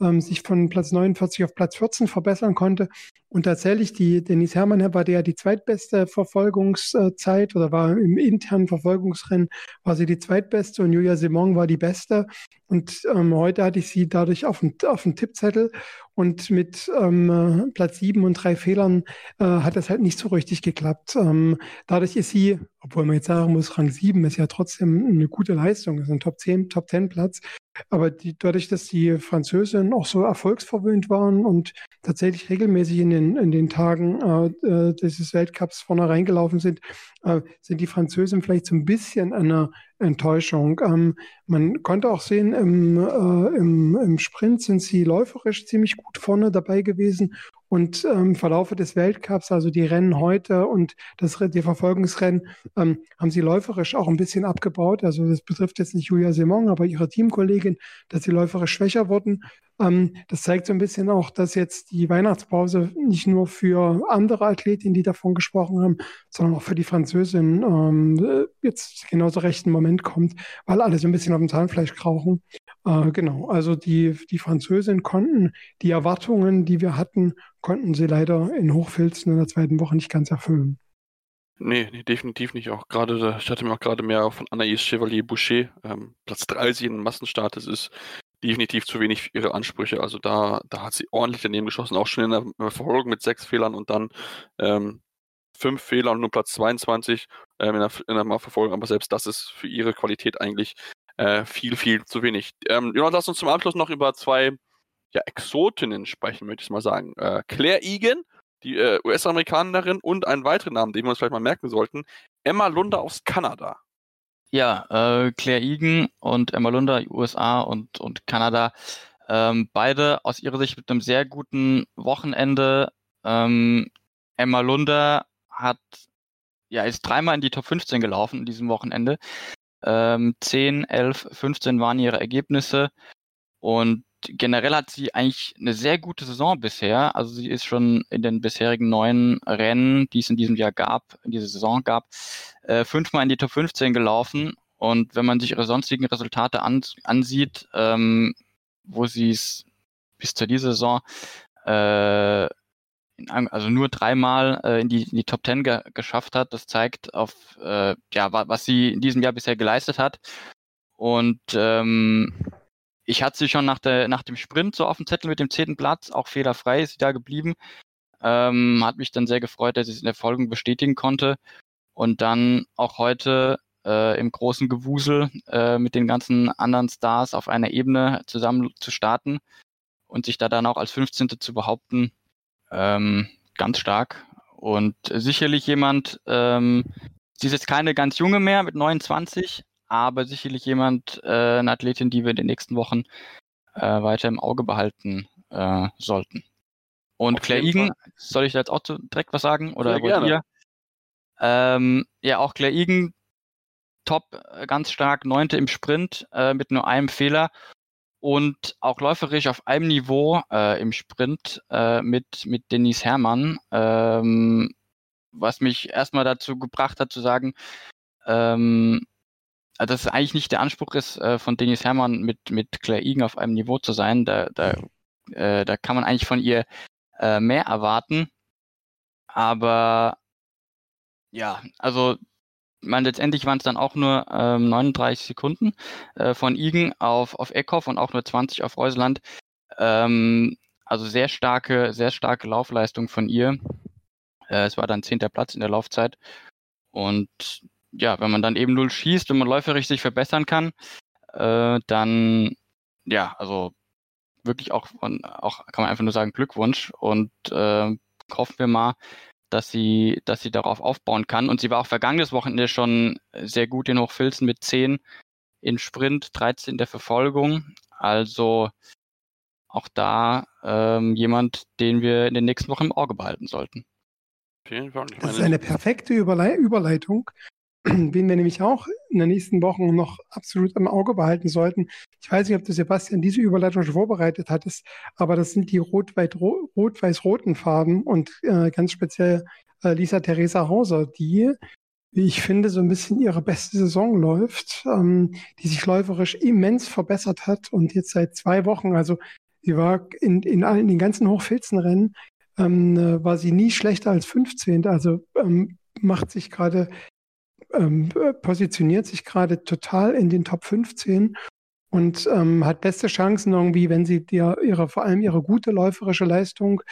ähm, sich von Platz 49 auf Platz 14 verbessern konnte. Und tatsächlich, die Denise Hermann war der die zweitbeste Verfolgungszeit oder war im internen Verfolgungsrennen, war sie die zweitbeste und Julia Simon war die beste. Und ähm, heute hatte ich sie dadurch auf dem, auf Tippzettel und mit ähm, Platz sieben und drei Fehlern äh, hat das halt nicht so richtig geklappt. Ähm, dadurch ist sie, obwohl man jetzt sagen muss, Rang sieben ist ja trotzdem eine gute Leistung, ist ein Top 10, Top 10 Platz. Aber die, dadurch, dass die Französinnen auch so erfolgsverwöhnt waren und tatsächlich regelmäßig in den, in den Tagen äh, äh dieses Weltcups vorne reingelaufen sind, äh, sind die Französinnen vielleicht so ein bisschen einer Enttäuschung. Ähm, man konnte auch sehen, im, äh, im, im Sprint sind sie läuferisch ziemlich gut vorne dabei gewesen und ähm, im Verlaufe des Weltcups, also die Rennen heute und das, die Verfolgungsrennen, ähm, haben sie läuferisch auch ein bisschen abgebaut. Also das betrifft jetzt nicht Julia Simon, aber ihre Teamkollegin, dass sie läuferisch schwächer wurden. Ähm, das zeigt so ein bisschen auch, dass jetzt die Weihnachtspause nicht nur für andere Athletinnen, die davon gesprochen haben, sondern auch für die Französin ähm, jetzt genauso rechten Moment kommt, weil alle so ein bisschen auf dem Zahnfleisch krauchen. Äh, genau, also die, die Französin konnten die Erwartungen, die wir hatten, konnten sie leider in Hochfilzen in der zweiten Woche nicht ganz erfüllen. Nee, nee, definitiv nicht. Auch gerade, ich hatte mir auch gerade mehr von Anaïs Chevalier-Boucher, ähm, Platz 30 in Massenstart. Das ist definitiv zu wenig für ihre Ansprüche. Also da, da hat sie ordentlich daneben geschossen, auch schon in der Verfolgung mit sechs Fehlern und dann ähm, fünf Fehler und nur Platz 22 ähm, in, der, in der Verfolgung. Aber selbst das ist für ihre Qualität eigentlich äh, viel, viel zu wenig. Ähm, Jonas, lass uns zum Abschluss noch über zwei ja, Exotinnen sprechen, möchte ich mal sagen. Äh, Claire Egan, die äh, US-Amerikanerin und einen weiteren Namen, den wir uns vielleicht mal merken sollten. Emma Lunder aus Kanada. Ja, äh, Claire Egan und Emma Lunder, USA und, und Kanada, ähm, beide aus ihrer Sicht mit einem sehr guten Wochenende. Ähm, Emma Lunder hat, ja, ist dreimal in die Top 15 gelaufen in diesem Wochenende. Ähm, 10, 11, 15 waren ihre Ergebnisse und generell hat sie eigentlich eine sehr gute Saison bisher. Also sie ist schon in den bisherigen neun Rennen, die es in diesem Jahr gab, in dieser Saison gab, äh, fünfmal in die Top 15 gelaufen. Und wenn man sich ihre sonstigen Resultate an, ansieht, ähm, wo sie es bis zu dieser Saison äh, also nur dreimal äh, in, die, in die Top 10 ge geschafft hat, das zeigt auf äh, ja was sie in diesem Jahr bisher geleistet hat. Und ähm, ich hatte sie schon nach, der, nach dem Sprint so auf dem Zettel mit dem zehnten Platz, auch fehlerfrei ist sie da geblieben. Ähm, hat mich dann sehr gefreut, dass ich es in der Folge bestätigen konnte. Und dann auch heute äh, im großen Gewusel äh, mit den ganzen anderen Stars auf einer Ebene zusammen zu starten und sich da dann auch als 15. zu behaupten, ähm, ganz stark. Und sicherlich jemand, ähm, sie ist jetzt keine ganz junge mehr mit 29, aber sicherlich jemand, äh, eine Athletin, die wir in den nächsten Wochen äh, weiter im Auge behalten äh, sollten. Und Auf Claire Egan, soll ich da jetzt auch direkt was sagen? Oder Sehr wollt ihr? Ähm, ja, auch Claire Egan, top, äh, ganz stark, neunte im Sprint äh, mit nur einem Fehler und auch läuferisch auf einem Niveau äh, im Sprint äh, mit, mit Denise Herrmann, ähm, was mich erstmal dazu gebracht hat zu sagen, ähm, also dass es eigentlich nicht der Anspruch ist, äh, von Denise Herrmann mit, mit Claire Egan auf einem Niveau zu sein. Da, da, äh, da kann man eigentlich von ihr äh, mehr erwarten. Aber ja, also man letztendlich waren es dann auch nur ähm, 39 Sekunden äh, von Igen auf, auf Eckhoff und auch nur 20 auf Reuseland. Ähm, also sehr starke, sehr starke Laufleistung von ihr. Äh, es war dann zehnter Platz in der Laufzeit. Und ja, wenn man dann eben null schießt, wenn man läuferisch sich verbessern kann, äh, dann ja, also wirklich auch, von, auch kann man einfach nur sagen Glückwunsch und äh, hoffen wir mal, dass sie, dass sie darauf aufbauen kann. Und sie war auch vergangenes Wochenende schon sehr gut in Hochfilzen mit 10 in Sprint, 13 in der Verfolgung. Also auch da ähm, jemand, den wir in den nächsten Wochen im Auge behalten sollten. Das ist eine perfekte Überle Überleitung wen wir nämlich auch in den nächsten Wochen noch absolut im Auge behalten sollten. Ich weiß nicht, ob du Sebastian diese Überleitung schon vorbereitet hattest, aber das sind die rot-weiß-roten Farben und äh, ganz speziell äh, Lisa Theresa Hauser, die, wie ich finde, so ein bisschen ihre beste Saison läuft, ähm, die sich läuferisch immens verbessert hat und jetzt seit zwei Wochen, also sie war in, in, in den ganzen Hochfilzenrennen, ähm, äh, war sie nie schlechter als 15. Also ähm, macht sich gerade, ähm, positioniert sich gerade total in den Top 15 und ähm, hat beste Chancen irgendwie, wenn sie dir ihre, vor allem ihre gute läuferische Leistung,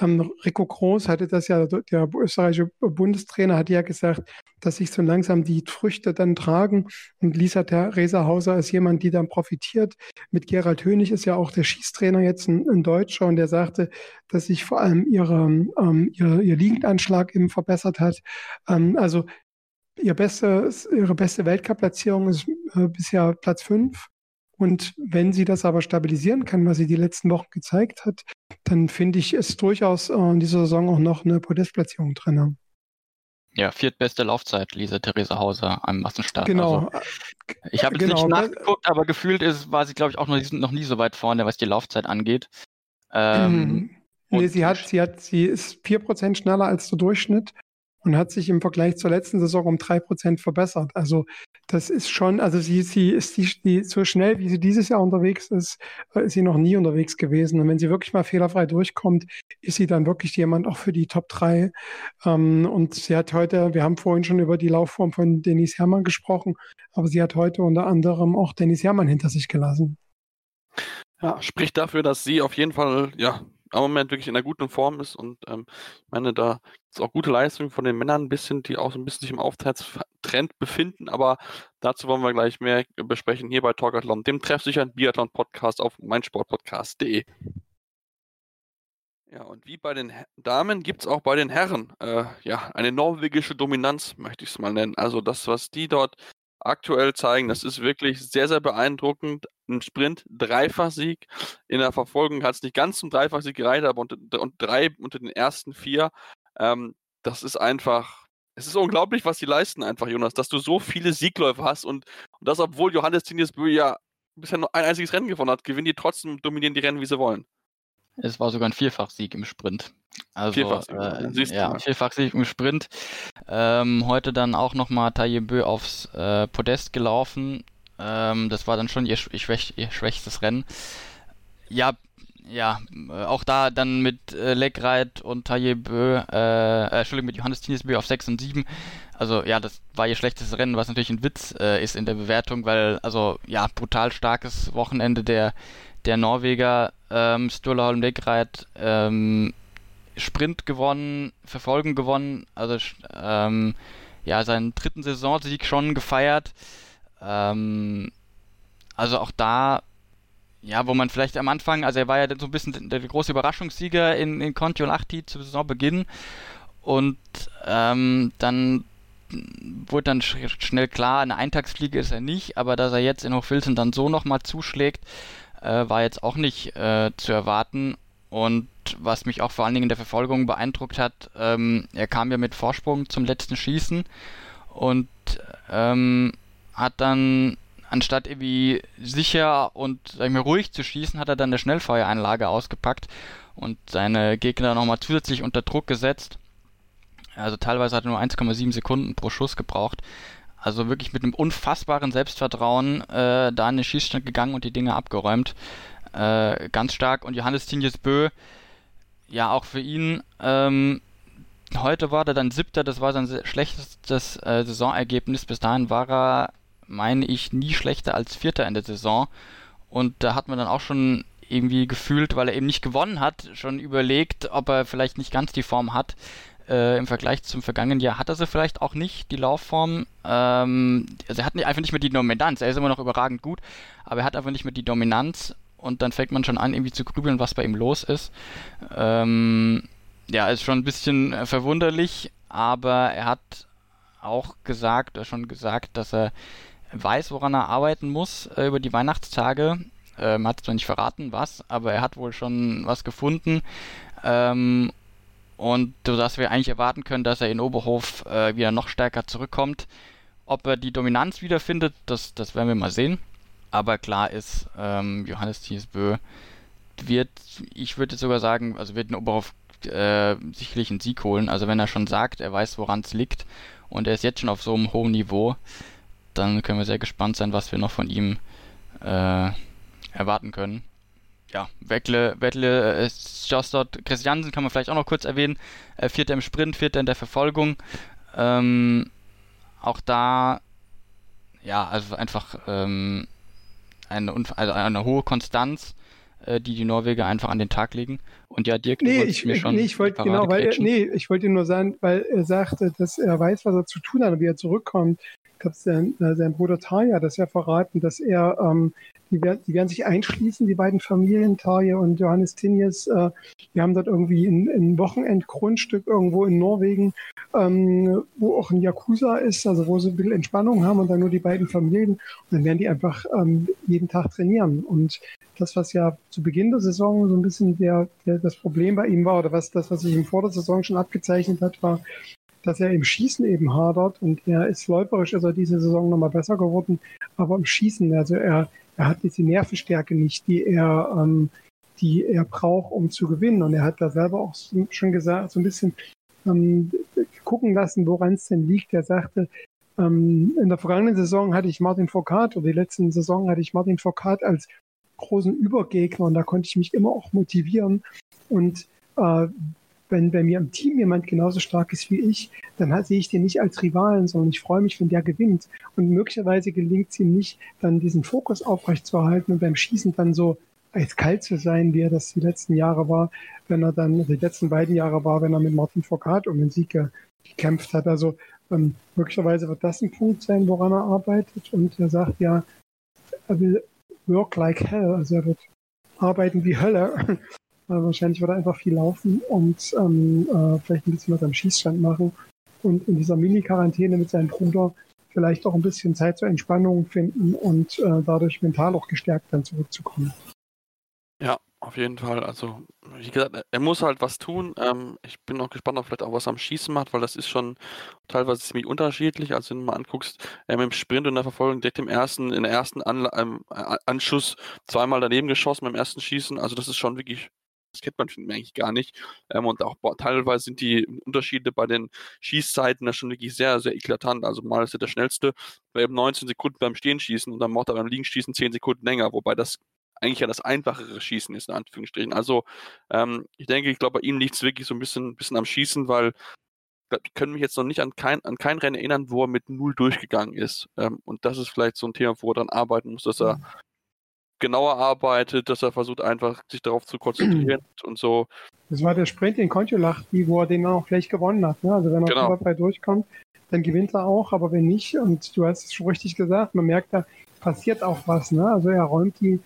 ähm, Rico Groß hatte das ja, der österreichische Bundestrainer hat ja gesagt, dass sich so langsam die Früchte dann tragen und Lisa Theresa Hauser ist jemand, die dann profitiert. Mit Gerald Hönig ist ja auch der Schießtrainer jetzt ein, ein Deutscher und der sagte, dass sich vor allem ihre, ähm, ihr, ihr Liegendanschlag eben verbessert hat. Ähm, also ihr beste, ihre beste Weltcup-Platzierung ist äh, bisher Platz 5 und wenn sie das aber stabilisieren kann, was sie die letzten Wochen gezeigt hat, dann finde ich es durchaus äh, in dieser Saison auch noch eine Podestplatzierung drin. Ja, viertbeste Laufzeit, Lisa Theresa Hauser am Massenstart. Genau. Also, ich habe jetzt genau. nicht nachgeguckt, aber gefühlt ist, war sie, glaube ich, auch noch, noch nie so weit vorne, was die Laufzeit angeht. Ähm, mhm. nee, sie hat, sie hat, sie ist vier Prozent schneller als der Durchschnitt und hat sich im Vergleich zur letzten Saison um drei Prozent verbessert. Also das ist schon, also sie, sie ist die, die, so schnell, wie sie dieses Jahr unterwegs ist, äh, ist sie noch nie unterwegs gewesen. Und wenn sie wirklich mal fehlerfrei durchkommt, ist sie dann wirklich jemand auch für die Top 3. Ähm, und sie hat heute, wir haben vorhin schon über die Laufform von Denise Herrmann gesprochen, aber sie hat heute unter anderem auch Denise Herrmann hinter sich gelassen. Ja, spricht dafür, dass sie auf jeden Fall ja im Moment wirklich in einer guten Form ist und ähm, ich meine, da es auch gute Leistungen von den Männern ein bisschen, die auch so ein bisschen sich im Aufwärtstrend befinden, aber dazu wollen wir gleich mehr besprechen hier bei Talkathlon, dem treffsicheren Biathlon-Podcast auf meinsportpodcast.de. Ja, und wie bei den Damen gibt es auch bei den Herren äh, ja eine norwegische Dominanz, möchte ich es mal nennen. Also das, was die dort aktuell zeigen. Das ist wirklich sehr, sehr beeindruckend. Ein Sprint, Dreifachsieg. In der Verfolgung hat es nicht ganz zum Dreifachsieg gereicht, aber unter, und drei unter den ersten vier. Ähm, das ist einfach, es ist unglaublich, was die leisten einfach, Jonas, dass du so viele Siegläufe hast und, und das, obwohl Johannes Tinius ja bisher nur ein einziges Rennen gewonnen hat, gewinnen die trotzdem, dominieren die Rennen, wie sie wollen. Es war sogar ein Vierfachsieg im Sprint. Also, Vierfachsieg, äh, ja, Vierfachsieg im Sprint. Ähm, heute dann auch nochmal Taillebö aufs äh, Podest gelaufen. Ähm, das war dann schon ihr, schwäch, ihr, schwächstes Rennen. Ja, ja, äh, auch da dann mit äh, Legreit und Taillebö, äh, äh, Entschuldigung, mit Johannes Tinesbö auf 6 und 7. Also ja, das war ihr schlechtestes Rennen, was natürlich ein Witz äh, ist in der Bewertung, weil, also ja, brutal starkes Wochenende der der Norweger ähm, Sturla Holmdegreit ähm, Sprint gewonnen, Verfolgen gewonnen, also ähm, ja, seinen dritten Saisonsieg schon gefeiert. Ähm, also auch da, ja, wo man vielleicht am Anfang, also er war ja so ein bisschen der, große Überraschungssieger in, in Conti und Achti zu Saisonbeginn und ähm, dann wurde dann sch schnell klar, eine Eintagsfliege ist er nicht, aber dass er jetzt in Hochfilzen dann so nochmal zuschlägt, äh, war jetzt auch nicht äh, zu erwarten. Und was mich auch vor allen Dingen in der Verfolgung beeindruckt hat, ähm, er kam ja mit Vorsprung zum letzten Schießen und ähm, hat dann anstatt irgendwie sicher und sag ich mal, ruhig zu schießen, hat er dann eine Schnellfeuereinlage ausgepackt und seine Gegner nochmal zusätzlich unter Druck gesetzt. Also teilweise hat er nur 1,7 Sekunden pro Schuss gebraucht. Also wirklich mit einem unfassbaren Selbstvertrauen äh, da in den Schießstand gegangen und die Dinge abgeräumt. Äh, ganz stark. Und Johannes Tinjes Bö, ja auch für ihn, ähm, heute war er dann siebter, das war sein schlechtestes äh, Saisonergebnis. Bis dahin war er, meine ich, nie schlechter als vierter in der Saison. Und da hat man dann auch schon irgendwie gefühlt, weil er eben nicht gewonnen hat, schon überlegt, ob er vielleicht nicht ganz die Form hat äh, im Vergleich zum vergangenen Jahr hat er sie vielleicht auch nicht, die Laufform. Ähm, also er hat nicht, einfach nicht mehr die Dominanz. Er ist immer noch überragend gut, aber er hat einfach nicht mehr die Dominanz und dann fängt man schon an, irgendwie zu grübeln, was bei ihm los ist. Ähm, ja, ist schon ein bisschen äh, verwunderlich, aber er hat auch gesagt, oder schon gesagt, dass er weiß, woran er arbeiten muss äh, über die Weihnachtstage. Ähm, hat zwar nicht verraten, was, aber er hat wohl schon was gefunden. Ähm, und sodass wir eigentlich erwarten können, dass er in Oberhof äh, wieder noch stärker zurückkommt. Ob er die Dominanz wiederfindet, das, das werden wir mal sehen. Aber klar ist, ähm, Johannes Thiesbö wird, ich würde sogar sagen, also wird in Oberhof äh, sicherlich einen Sieg holen. Also wenn er schon sagt, er weiß, woran es liegt und er ist jetzt schon auf so einem hohen Niveau, dann können wir sehr gespannt sein, was wir noch von ihm äh, erwarten können. ja, Weckle, Weckle ist just dort. Christiansen kann man vielleicht auch noch kurz erwähnen. Äh, Vierter im Sprint, Vierter in der Verfolgung. Ähm, auch da, ja, also einfach ähm, eine, also eine hohe Konstanz, äh, die die Norweger einfach an den Tag legen. Und ja, Dirk, nee, ich, mir schon nee, ich wollte genau, weil er, nee, ich wollte nur sagen, weil er sagte, dass er weiß, was er zu tun hat, wie er zurückkommt. Ich glaube, sein, äh, sein Bruder Tarja das ja verraten, dass er, ähm, die, werden, die werden sich einschließen, die beiden Familien, Tarja und Johannes Tinjes. Äh, die haben dort irgendwie ein, ein Wochenendgrundstück irgendwo in Norwegen, ähm, wo auch ein Yakuza ist, also wo sie ein bisschen Entspannung haben und dann nur die beiden Familien. Und dann werden die einfach ähm, jeden Tag trainieren. Und das, was ja zu Beginn der Saison so ein bisschen der, der, das Problem bei ihm war, oder was das, was sich im vor der Saison schon abgezeichnet hat, war, dass er im Schießen eben hadert und er ist läuferisch, ist er diese Saison nochmal besser geworden, aber im Schießen, also er, er hat diese Nervenstärke nicht, die er, ähm, die er braucht, um zu gewinnen. Und er hat da selber auch schon gesagt, so ein bisschen ähm, gucken lassen, woran es denn liegt. Er sagte, ähm, in der vergangenen Saison hatte ich Martin Foucault, oder die letzten Saison hatte ich Martin Foucault als großen Übergegner und da konnte ich mich immer auch motivieren. Und äh, wenn bei mir im Team jemand genauso stark ist wie ich, dann sehe ich den nicht als Rivalen, sondern ich freue mich, wenn der gewinnt. Und möglicherweise gelingt es ihm nicht, dann diesen Fokus aufrechtzuerhalten und beim Schießen dann so als kalt zu sein, wie er das die letzten Jahre war, wenn er dann, die letzten beiden Jahre war, wenn er mit Martin Foucault um den Sieg gekämpft hat. Also ähm, möglicherweise wird das ein Punkt sein, woran er arbeitet. Und er sagt ja, er will work like hell, also er wird arbeiten wie Hölle. Äh, wahrscheinlich wird er einfach viel laufen und ähm, äh, vielleicht ein bisschen was am Schießstand machen und in dieser Mini-Quarantäne mit seinem Bruder vielleicht auch ein bisschen Zeit zur Entspannung finden und äh, dadurch mental auch gestärkt dann zurückzukommen. Ja, auf jeden Fall. Also, wie gesagt, er muss halt was tun. Ähm, ich bin noch gespannt, ob vielleicht auch was am Schießen macht, weil das ist schon teilweise ziemlich unterschiedlich. Also, wenn du mal anguckst, ähm, im Sprint und der Verfolgung direkt im ersten, in der ersten An ähm, Anschuss zweimal daneben geschossen beim ersten Schießen. Also, das ist schon wirklich das kennt man eigentlich gar nicht. Ähm, und auch teilweise sind die Unterschiede bei den Schießzeiten da schon wirklich sehr, sehr eklatant. Also mal ist er der schnellste bei eben 19 Sekunden beim Stehenschießen und dann macht er beim Liegenschießen 10 Sekunden länger, wobei das eigentlich ja das einfachere Schießen ist, in Anführungsstrichen. Also ähm, ich denke, ich glaube, bei ihm liegt es wirklich so ein bisschen, bisschen am Schießen, weil ich kann mich jetzt noch nicht an kein, an kein Rennen erinnern, wo er mit Null durchgegangen ist. Ähm, und das ist vielleicht so ein Thema, wo er dann arbeiten muss, dass er mhm genauer arbeitet, dass er versucht einfach sich darauf zu konzentrieren und so. Das war der Sprint in Kontiolach, wo er den auch gleich gewonnen hat. Ne? Also wenn er genau. frei durchkommt, dann gewinnt er auch, aber wenn nicht, und du hast es schon richtig gesagt, man merkt, da passiert auch was. Ne? Also er räumt die,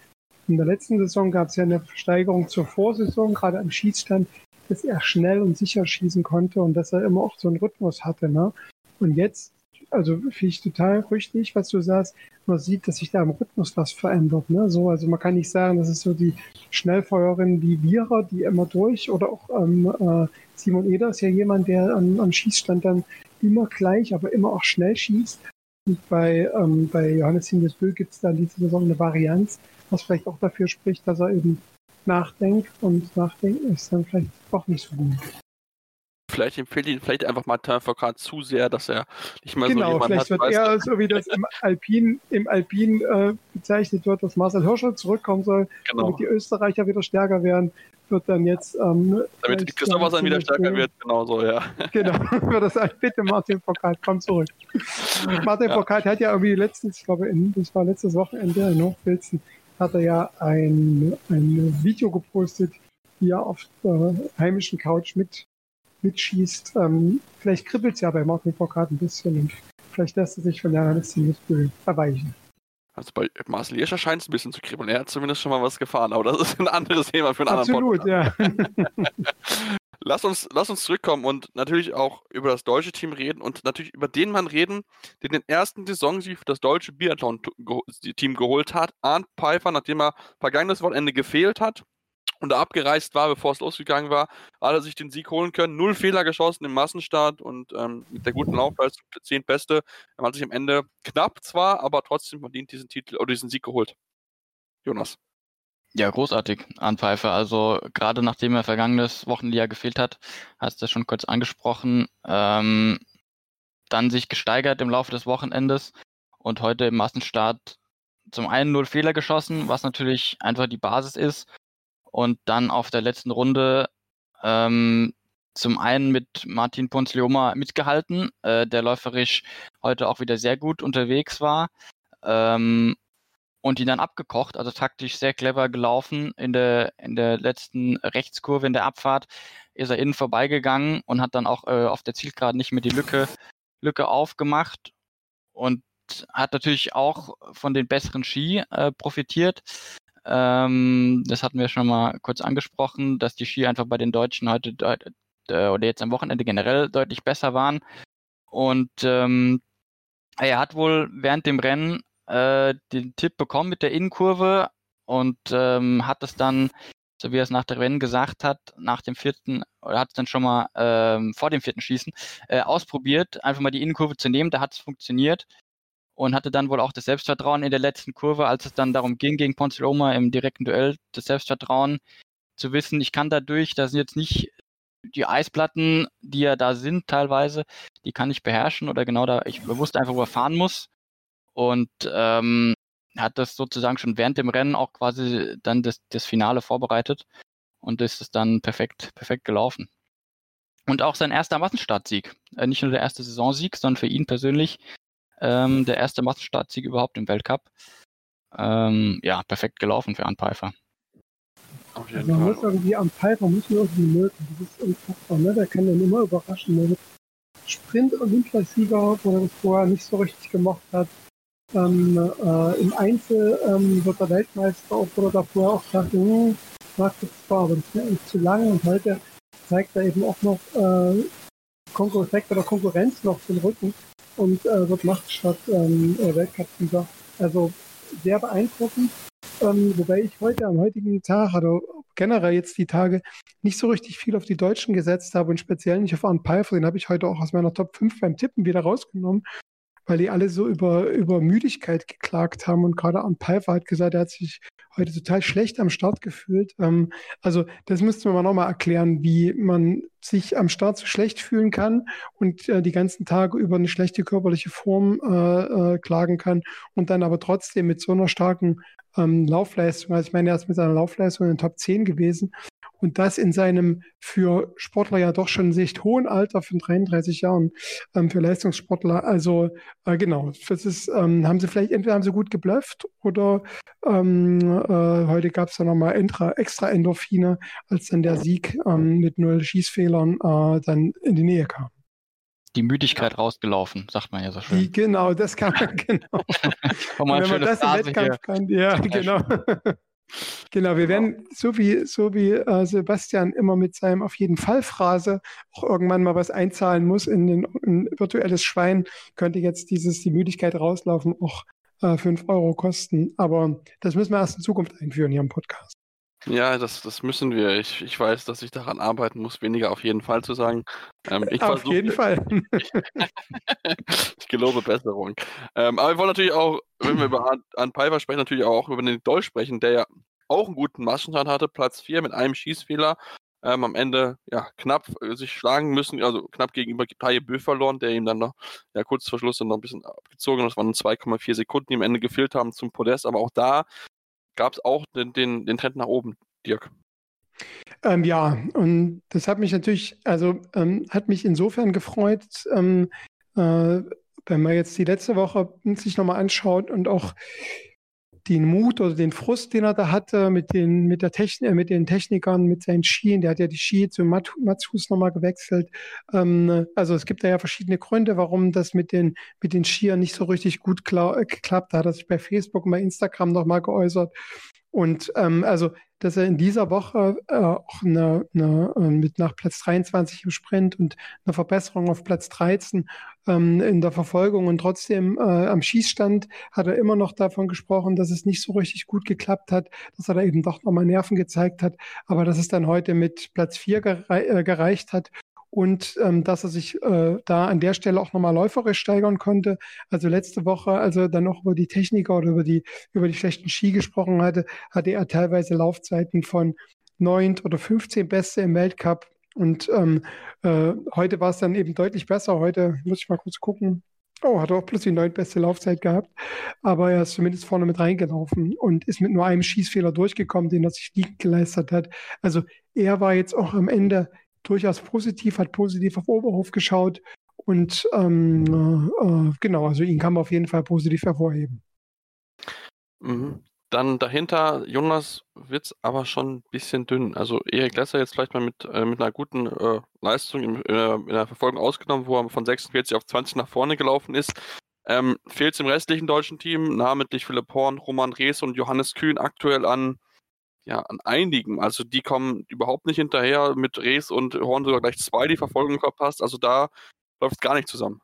in der letzten Saison gab es ja eine Steigerung zur Vorsaison, gerade am Schießstand, dass er schnell und sicher schießen konnte und dass er immer auch so einen Rhythmus hatte. Ne? Und jetzt also finde ich total richtig, was du sagst. Man sieht, dass sich da im Rhythmus was verändert. Ne? So, also man kann nicht sagen, das ist so die Schnellfeuerin wie Vierer, die immer durch, oder auch ähm, äh, Simon Eder ist ja jemand, der am, am Schießstand dann immer gleich, aber immer auch schnell schießt. Und bei, ähm, bei Johannes Hindesbö gibt es dann diese Saison eine Varianz, was vielleicht auch dafür spricht, dass er eben nachdenkt und nachdenken ist dann vielleicht doch nicht so gut vielleicht empfiehlt ihn vielleicht einfach Martin Foucault zu sehr, dass er nicht mehr genau, so jemanden vielleicht hat. Wird er, so wie das im Alpin, im Alpin äh, bezeichnet wird, dass Marcel Hirscher zurückkommen soll, genau. damit die Österreicher wieder stärker werden, wird dann jetzt. Ähm, damit Christopher dann wieder stärker wird, genau so, ja. Genau, wird das sagen, bitte Martin Foucault, komm zurück. Martin ja. Foucault hat ja irgendwie letztens, ich glaube, in, das war letztes Wochenende in Hochpilzen, hat er ja ein, ein Video gepostet, wie er auf der heimischen Couch mit mitschießt. Ähm, vielleicht kribbelt es ja bei Martin Foucault ein bisschen und vielleicht lässt er sich von der Zielgefühl erweichen. Also bei Marcel Hirscher scheint es ein bisschen zu kribbeln. Er hat zumindest schon mal was gefahren, aber das ist ein anderes Thema für einen Absolut, anderen Podcast. ja. lass, uns, lass uns zurückkommen und natürlich auch über das deutsche Team reden und natürlich über den Mann reden, der den ersten Saisonsieg für das deutsche Biathlon-Team geholt hat. Arndt Pfeiffer, nachdem er vergangenes Wochenende gefehlt hat und abgereist war, bevor es losgegangen war, hat er sich den Sieg holen können. Null Fehler geschossen im Massenstart und ähm, mit der guten Laufleistung zehn Beste. Er hat sich am Ende knapp zwar, aber trotzdem verdient diesen Titel oder diesen Sieg geholt. Jonas. Ja, großartig, Arndt Pfeiffer. Also gerade nachdem er vergangenes Wochenende gefehlt hat, hast du das schon kurz angesprochen, ähm, dann sich gesteigert im Laufe des Wochenendes und heute im Massenstart zum einen null Fehler geschossen, was natürlich einfach die Basis ist, und dann auf der letzten Runde ähm, zum einen mit Martin Ponzlioma mitgehalten, äh, der läuferisch heute auch wieder sehr gut unterwegs war ähm, und ihn dann abgekocht, also taktisch sehr clever gelaufen. In der, in der letzten Rechtskurve in der Abfahrt ist er innen vorbeigegangen und hat dann auch äh, auf der Zielgerade nicht mehr die Lücke, Lücke aufgemacht und hat natürlich auch von den besseren Ski äh, profitiert. Ähm, das hatten wir schon mal kurz angesprochen, dass die Ski einfach bei den Deutschen heute äh, oder jetzt am Wochenende generell deutlich besser waren. Und ähm, er hat wohl während dem Rennen äh, den Tipp bekommen mit der Innenkurve und ähm, hat es dann, so wie er es nach dem Rennen gesagt hat, nach dem vierten, oder hat es dann schon mal ähm, vor dem vierten Schießen äh, ausprobiert, einfach mal die Innenkurve zu nehmen. Da hat es funktioniert und hatte dann wohl auch das Selbstvertrauen in der letzten Kurve, als es dann darum ging, gegen Ponce Ponziloma im direkten Duell das Selbstvertrauen zu wissen, ich kann dadurch, da sind jetzt nicht die Eisplatten, die ja da sind teilweise, die kann ich beherrschen oder genau da, ich bewusst einfach überfahren muss und ähm, hat das sozusagen schon während dem Rennen auch quasi dann das, das Finale vorbereitet und ist es dann perfekt, perfekt gelaufen. Und auch sein erster Massenstartsieg. Äh, nicht nur der erste Saisonsieg, sondern für ihn persönlich ähm, der erste Massenstartsieg überhaupt im Weltcup. Ähm, ja, perfekt gelaufen für Arne Pfeiffer. Auf jeden also man Fall. muss irgendwie am Pfeiffer muss man irgendwie mögen. Das ist unfassbar, ne? Der kann dann immer überraschen. Der wird Sprint-Olympiasieger, wo er das vorher nicht so richtig gemacht hat. Ähm, äh, Im Einzel ähm, wird er Weltmeister, obwohl er davor auch sagte, hm, mag das zwar, aber das wäre eigentlich zu lang. Und heute zeigt er eben auch noch äh, Konkurrenz oder Konkurrenz noch den Rücken und äh, wird Macht statt ähm, äh, Weltcup-Sieger. Also sehr beeindruckend. Ähm, wobei ich heute am heutigen Tag oder generell jetzt die Tage nicht so richtig viel auf die Deutschen gesetzt habe und speziell nicht auf Arne Pfeiffer. Den habe ich heute auch aus meiner Top 5 beim Tippen wieder rausgenommen, weil die alle so über, über Müdigkeit geklagt haben. Und gerade Arne Pfeiffer hat gesagt, er hat sich heute total schlecht am Start gefühlt. Ähm, also das müssten wir mal nochmal erklären, wie man sich am Start so schlecht fühlen kann und äh, die ganzen Tage über eine schlechte körperliche Form äh, äh, klagen kann und dann aber trotzdem mit so einer starken ähm, Laufleistung, also ich meine, er ist mit seiner Laufleistung in den Top 10 gewesen, und das in seinem für Sportler ja doch schon recht hohen Alter von 33 Jahren ähm, für Leistungssportler. Also äh, genau, das ist, ähm, haben sie vielleicht entweder haben sie gut geblufft oder ähm, äh, heute gab es dann nochmal extra, extra Endorphine, als dann der Sieg ähm, mit null Schießfehlern äh, dann in die Nähe kam die Müdigkeit rausgelaufen, sagt man ja so schön. Die, genau, das kann man, genau. wenn man das im Wettkampf kann, ja, genau. Genau, wir werden so wie, so wie äh, Sebastian immer mit seinem auf jeden Fall Phrase auch irgendwann mal was einzahlen muss in ein virtuelles Schwein, könnte jetzt dieses die Müdigkeit rauslaufen auch äh, 5 Euro kosten. Aber das müssen wir erst in Zukunft einführen hier im Podcast. Ja, das, das müssen wir. Ich, ich weiß, dass ich daran arbeiten muss, weniger auf jeden Fall zu sagen. Ähm, ich auf versuch, jeden Fall. ich gelobe Besserung. Ähm, aber wir wollen natürlich auch, wenn wir über An Pfeiffer sprechen, natürlich auch über den Dolch sprechen, der ja auch einen guten Massenstand hatte, Platz 4 mit einem Schießfehler. Ähm, am Ende ja knapp äh, sich schlagen müssen, also knapp gegenüber Taye Bö verloren, der ihm dann noch ja, kurz vor Schluss dann noch ein bisschen abgezogen hat. Das waren 2,4 Sekunden, die am Ende gefehlt haben zum Podest, aber auch da gab es auch den, den, den Trend nach oben, Dirk. Ähm, ja, und das hat mich natürlich, also ähm, hat mich insofern gefreut, ähm, äh, wenn man jetzt die letzte Woche sich nochmal anschaut und auch den Mut oder den Frust, den er da hatte mit den, mit der Technik, äh, mit den Technikern, mit seinen Skien. Der hat ja die Ski zu Mat Matsus nochmal gewechselt. Ähm, also es gibt da ja verschiedene Gründe, warum das mit den, mit den Skiern nicht so richtig gut geklappt hat. Er hat sich bei Facebook und bei Instagram nochmal geäußert. Und ähm, also, dass er in dieser Woche äh, auch eine, eine, äh, mit nach Platz 23 im Sprint und eine Verbesserung auf Platz 13 ähm, in der Verfolgung und trotzdem äh, am Schießstand hat er immer noch davon gesprochen, dass es nicht so richtig gut geklappt hat, dass er da eben doch nochmal Nerven gezeigt hat, aber dass es dann heute mit Platz 4 gerei äh, gereicht hat und ähm, dass er sich äh, da an der Stelle auch nochmal läuferisch steigern konnte. Also letzte Woche, als er dann noch über die Techniker oder über die, über die schlechten Ski gesprochen hatte, hatte er teilweise Laufzeiten von 9 oder 15 Beste im Weltcup. Und ähm, äh, heute war es dann eben deutlich besser. Heute muss ich mal kurz gucken. Oh, hat auch plötzlich die neuntbeste Laufzeit gehabt, aber er ist zumindest vorne mit reingelaufen und ist mit nur einem Schießfehler durchgekommen, den er sich liegend geleistet hat. Also er war jetzt auch am Ende durchaus positiv, hat positiv auf Oberhof geschaut und ähm, äh, genau, also ihn kann man auf jeden Fall positiv hervorheben. Mhm. Dann dahinter, Jonas wird's aber schon ein bisschen dünn. Also Erik Lesser jetzt vielleicht mal mit, äh, mit einer guten äh, Leistung in, äh, in, der Verfolgung ausgenommen, wo er von 46 auf 20 nach vorne gelaufen ist. Ähm, Fehlt es im restlichen deutschen Team, namentlich Philipp Horn, Roman Rees und Johannes Kühn aktuell an, ja, an einigen. Also die kommen überhaupt nicht hinterher, mit Rees und Horn sogar gleich zwei die Verfolgung verpasst. Also da läuft es gar nicht zusammen.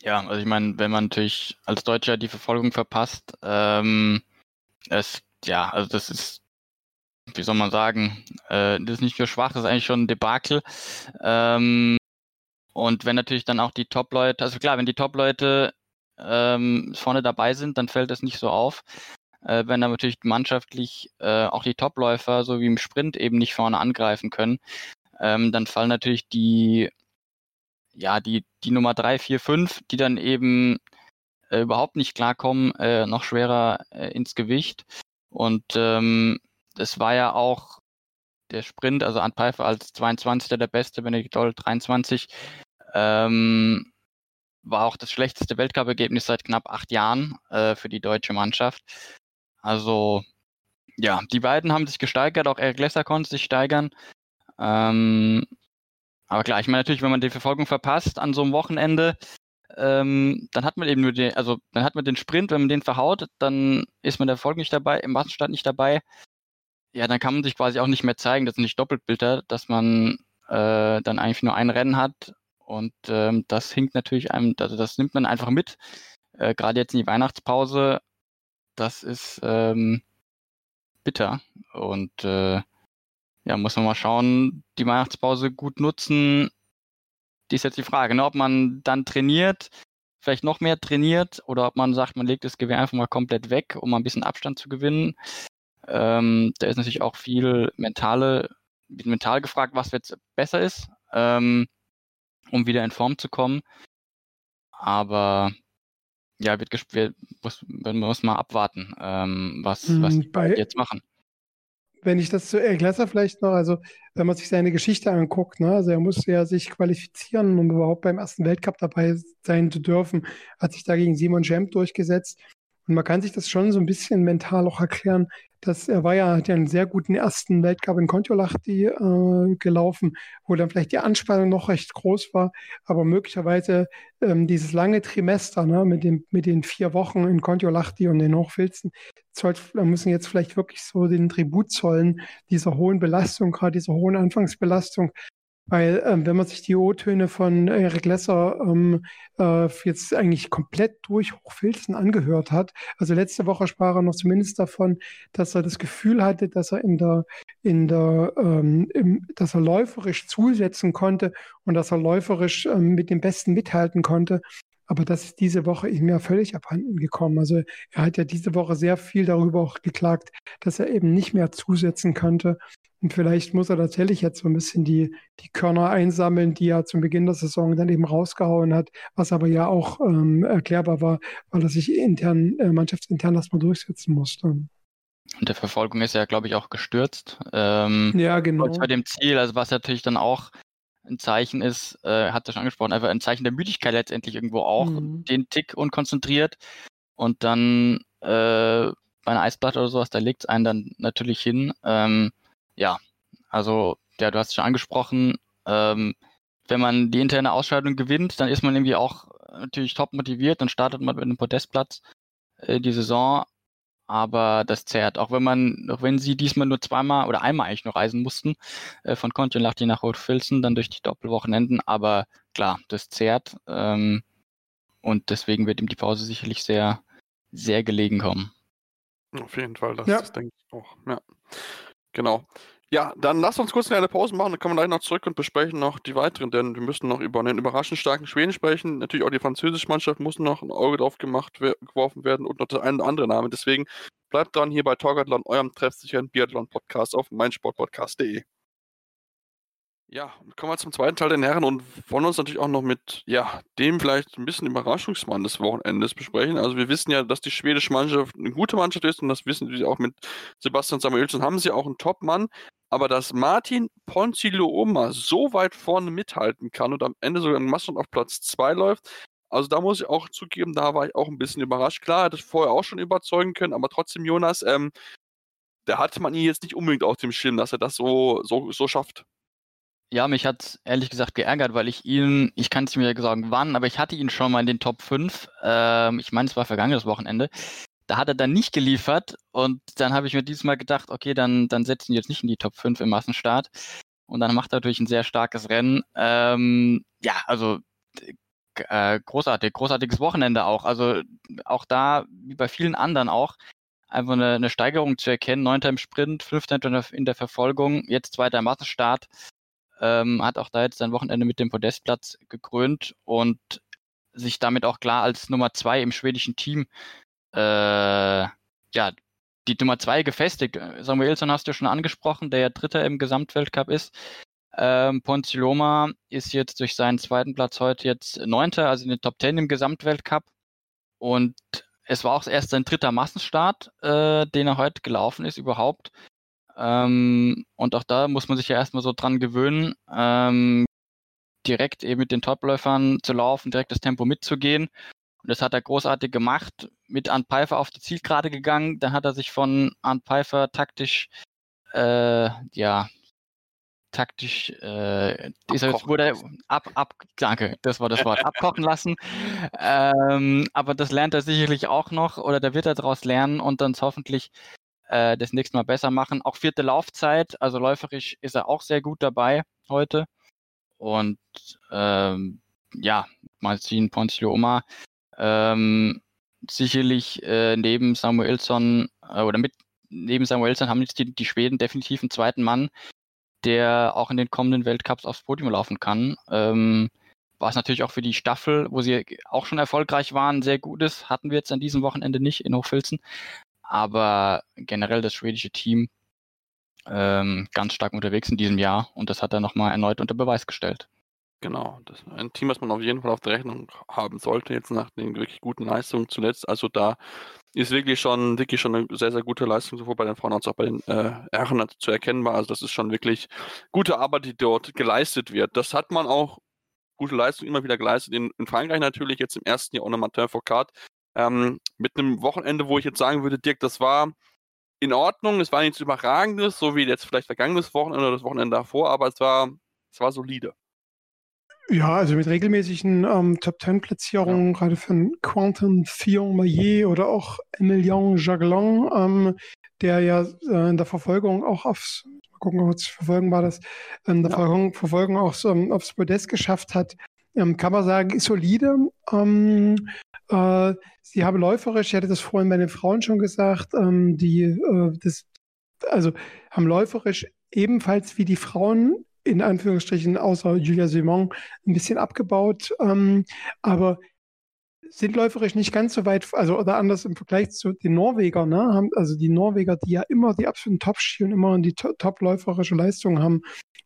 Ja, also ich meine, wenn man natürlich als Deutscher die Verfolgung verpasst, ähm, es, ja, also das ist, wie soll man sagen, äh, das ist nicht nur schwach, das ist eigentlich schon ein Debakel. Ähm, und wenn natürlich dann auch die Top-Leute, also klar, wenn die Top-Leute ähm, vorne dabei sind, dann fällt das nicht so auf. Äh, wenn dann natürlich mannschaftlich äh, auch die Topläufer, so wie im Sprint, eben nicht vorne angreifen können, ähm, dann fallen natürlich die, ja, die, die Nummer drei, vier, fünf, die dann eben äh, überhaupt nicht klarkommen, äh, noch schwerer äh, ins Gewicht. Und ähm, das war ja auch der Sprint, also Ant Pfeiffer als 22. der Beste, Benedikt Doll 23, ähm, war auch das schlechteste Weltcup-Ergebnis seit knapp acht Jahren äh, für die deutsche Mannschaft. Also ja, die beiden haben sich gesteigert, auch Eric Lesser konnte sich steigern. Ähm, aber klar, ich meine natürlich, wenn man die Verfolgung verpasst an so einem Wochenende, ähm, dann hat man eben nur den, also dann hat man den Sprint, wenn man den verhaut, dann ist man der Erfolg nicht dabei, im Massenstart nicht dabei. Ja, dann kann man sich quasi auch nicht mehr zeigen, das ist nicht Doppelbilder, dass man äh, dann eigentlich nur ein Rennen hat und ähm, das hinkt natürlich einem, also das nimmt man einfach mit. Äh, Gerade jetzt in die Weihnachtspause, das ist ähm, bitter und äh, ja, muss man mal schauen, die Weihnachtspause gut nutzen, ist jetzt die Frage, ne? ob man dann trainiert, vielleicht noch mehr trainiert oder ob man sagt, man legt das Gewehr einfach mal komplett weg, um mal ein bisschen Abstand zu gewinnen. Ähm, da ist natürlich auch viel mentale, mental gefragt, was jetzt besser ist, ähm, um wieder in Form zu kommen. Aber ja, wird wir muss, muss mal abwarten, ähm, was, was hm, die jetzt machen wenn ich das zu Eric Lesser vielleicht noch, also wenn man sich seine Geschichte anguckt, ne, also er musste ja sich qualifizieren, um überhaupt beim ersten Weltcup dabei sein zu dürfen, hat sich da gegen Simon Jemp durchgesetzt. Und man kann sich das schon so ein bisschen mental auch erklären, dass er war ja, hat ja einen sehr guten ersten Weltcup in Kontiolahti äh, gelaufen, wo dann vielleicht die Anspannung noch recht groß war, aber möglicherweise ähm, dieses lange Trimester ne, mit, dem, mit den vier Wochen in Kontiolahti und den Hochfilzen, da müssen jetzt vielleicht wirklich so den Tribut zollen dieser hohen Belastung, gerade dieser hohen Anfangsbelastung, weil ähm, wenn man sich die O-Töne von Eric Lesser ähm, äh, jetzt eigentlich komplett durch Hochfilzen angehört hat, also letzte Woche sprach er noch zumindest davon, dass er das Gefühl hatte, dass er in der, in der, ähm, im, dass er läuferisch zusetzen konnte und dass er läuferisch ähm, mit dem Besten mithalten konnte. Aber das ist diese Woche ihm ja völlig abhanden gekommen. Also er hat ja diese Woche sehr viel darüber auch geklagt, dass er eben nicht mehr zusetzen konnte. Und vielleicht muss er tatsächlich jetzt so ein bisschen die, die Körner einsammeln, die er zum Beginn der Saison dann eben rausgehauen hat, was aber ja auch ähm, erklärbar war, weil er sich intern, äh, mannschaftsintern erstmal durchsetzen musste. Und der Verfolgung ist ja, glaube ich, auch gestürzt. Ähm, ja, genau. Bei dem Ziel, also was natürlich dann auch ein Zeichen ist, äh, hat er schon angesprochen, einfach ein Zeichen der Müdigkeit letztendlich irgendwo auch, mhm. den Tick unkonzentriert und dann äh, bei einer Eisplatte oder sowas, da legt es einen dann natürlich hin. Ähm, ja, also, ja, du hast es schon angesprochen, ähm, wenn man die interne Ausscheidung gewinnt, dann ist man irgendwie auch natürlich top motiviert, dann startet man mit einem Podestplatz äh, die Saison, aber das zerrt. Auch wenn man, auch wenn sie diesmal nur zweimal oder einmal eigentlich nur reisen mussten, äh, von Kontiolahti nach Rotfilzen, dann durch die Doppelwochenenden, aber klar, das zerrt ähm, und deswegen wird ihm die Pause sicherlich sehr, sehr gelegen kommen. Auf jeden Fall, das, ja. das denke ich auch. Ja. Genau. Ja, dann lasst uns kurz eine Pause machen, dann kommen wir gleich noch zurück und besprechen noch die weiteren, denn wir müssen noch über einen überraschend starken Schweden sprechen. Natürlich auch die französische Mannschaft muss noch ein Auge drauf gemacht, geworfen werden und noch der eine oder andere Name. Deswegen bleibt dran hier bei Torgathlon, eurem treffsicheren Biathlon-Podcast auf meinsportpodcast.de. Ja, kommen wir zum zweiten Teil den Herren und wollen uns natürlich auch noch mit ja, dem vielleicht ein bisschen Überraschungsmann des Wochenendes besprechen. Also wir wissen ja, dass die schwedische Mannschaft eine gute Mannschaft ist und das wissen wir auch mit Sebastian Samuelsson haben sie auch einen Top-Mann. Aber dass Martin Ponzilo-Oma so weit vorne mithalten kann und am Ende sogar in Masson auf Platz 2 läuft, also da muss ich auch zugeben, da war ich auch ein bisschen überrascht. Klar, hätte ich vorher auch schon überzeugen können, aber trotzdem, Jonas, ähm, da hatte man ihn jetzt nicht unbedingt auf dem Schirm, dass er das so, so, so schafft. Ja, mich hat es ehrlich gesagt geärgert, weil ich ihn, ich kann es mir sagen, wann, aber ich hatte ihn schon mal in den Top 5. Ähm, ich meine, es war vergangenes Wochenende. Da hat er dann nicht geliefert und dann habe ich mir diesmal gedacht, okay, dann, dann setzen wir jetzt nicht in die Top 5 im Massenstart. Und dann macht er natürlich ein sehr starkes Rennen. Ähm, ja, also äh, großartig, großartiges Wochenende auch. Also auch da, wie bei vielen anderen auch, einfach eine, eine Steigerung zu erkennen. Neunter im Sprint, fünfter in der Verfolgung, jetzt zweiter im Massenstart ähm, hat auch da jetzt sein Wochenende mit dem Podestplatz gekrönt und sich damit auch klar als Nummer zwei im schwedischen Team, äh, ja, die Nummer zwei gefestigt. Samuelsson hast du schon angesprochen, der ja Dritter im Gesamtweltcup ist. Ähm, Ponziloma ist jetzt durch seinen zweiten Platz heute jetzt Neunter, also in den Top Ten im Gesamtweltcup. Und es war auch erst sein dritter Massenstart, äh, den er heute gelaufen ist überhaupt. Ähm, und auch da muss man sich ja erstmal so dran gewöhnen, ähm, direkt eben mit den Topläufern zu laufen, direkt das Tempo mitzugehen. Und das hat er großartig gemacht, mit Arndt Pfeiffer auf die Zielgerade gegangen. Dann hat er sich von Arndt Pfeiffer taktisch, äh, ja, taktisch, äh, ist er, wurde ab, ab, danke, das war das Wort, abkochen lassen. Ähm, aber das lernt er sicherlich auch noch oder da wird er daraus lernen und dann hoffentlich äh, das nächste Mal besser machen. Auch vierte Laufzeit, also läuferisch ist er auch sehr gut dabei heute. Und ähm, ja, Marcin Ponzio-Oma ähm, sicherlich äh, neben Samuelsson äh, oder mit neben Samuelsson haben jetzt die, die Schweden definitiv einen zweiten Mann, der auch in den kommenden Weltcups aufs Podium laufen kann. Ähm, was natürlich auch für die Staffel, wo sie auch schon erfolgreich waren, sehr gut ist. Hatten wir jetzt an diesem Wochenende nicht in Hochfilzen aber generell das schwedische Team ähm, ganz stark unterwegs in diesem Jahr und das hat er nochmal erneut unter Beweis gestellt. Genau, das ist ein Team, was man auf jeden Fall auf der Rechnung haben sollte, jetzt nach den wirklich guten Leistungen zuletzt. Also da ist wirklich schon, wirklich schon eine sehr, sehr gute Leistung, sowohl bei den Frauen als auch bei den äh, Herren zu erkennbar. Also das ist schon wirklich gute Arbeit, die dort geleistet wird. Das hat man auch gute Leistung immer wieder geleistet. In, in Frankreich natürlich, jetzt im ersten Jahr ohne Martin Foucault, ähm, mit einem Wochenende, wo ich jetzt sagen würde, Dirk, das war in Ordnung, es war nichts Überragendes, so wie jetzt vielleicht vergangenes Wochenende oder das Wochenende davor, aber es war, es war solide. Ja, also mit regelmäßigen ähm, Top-10-Platzierungen, ja. gerade von Quentin Fillon-Maillet oder auch Emilien Jaglon, ähm, der ja äh, in der Verfolgung auch aufs, mal gucken, ob es verfolgen war das, in der ja. Verfolgung, Verfolgung auch so, ähm, aufs Podest geschafft hat, ähm, kann man sagen, ist solide. Ähm, äh, sie haben läuferisch, ich hatte das vorhin bei den Frauen schon gesagt, ähm, die äh, das, also haben läuferisch ebenfalls wie die Frauen in Anführungsstrichen außer Julia Simon ein bisschen abgebaut, ähm, aber sind läuferisch nicht ganz so weit, also oder anders im Vergleich zu den Norwegern, ne, haben, also die Norweger, die ja immer die absoluten Top-Ski und immer die top-läuferische Leistung haben,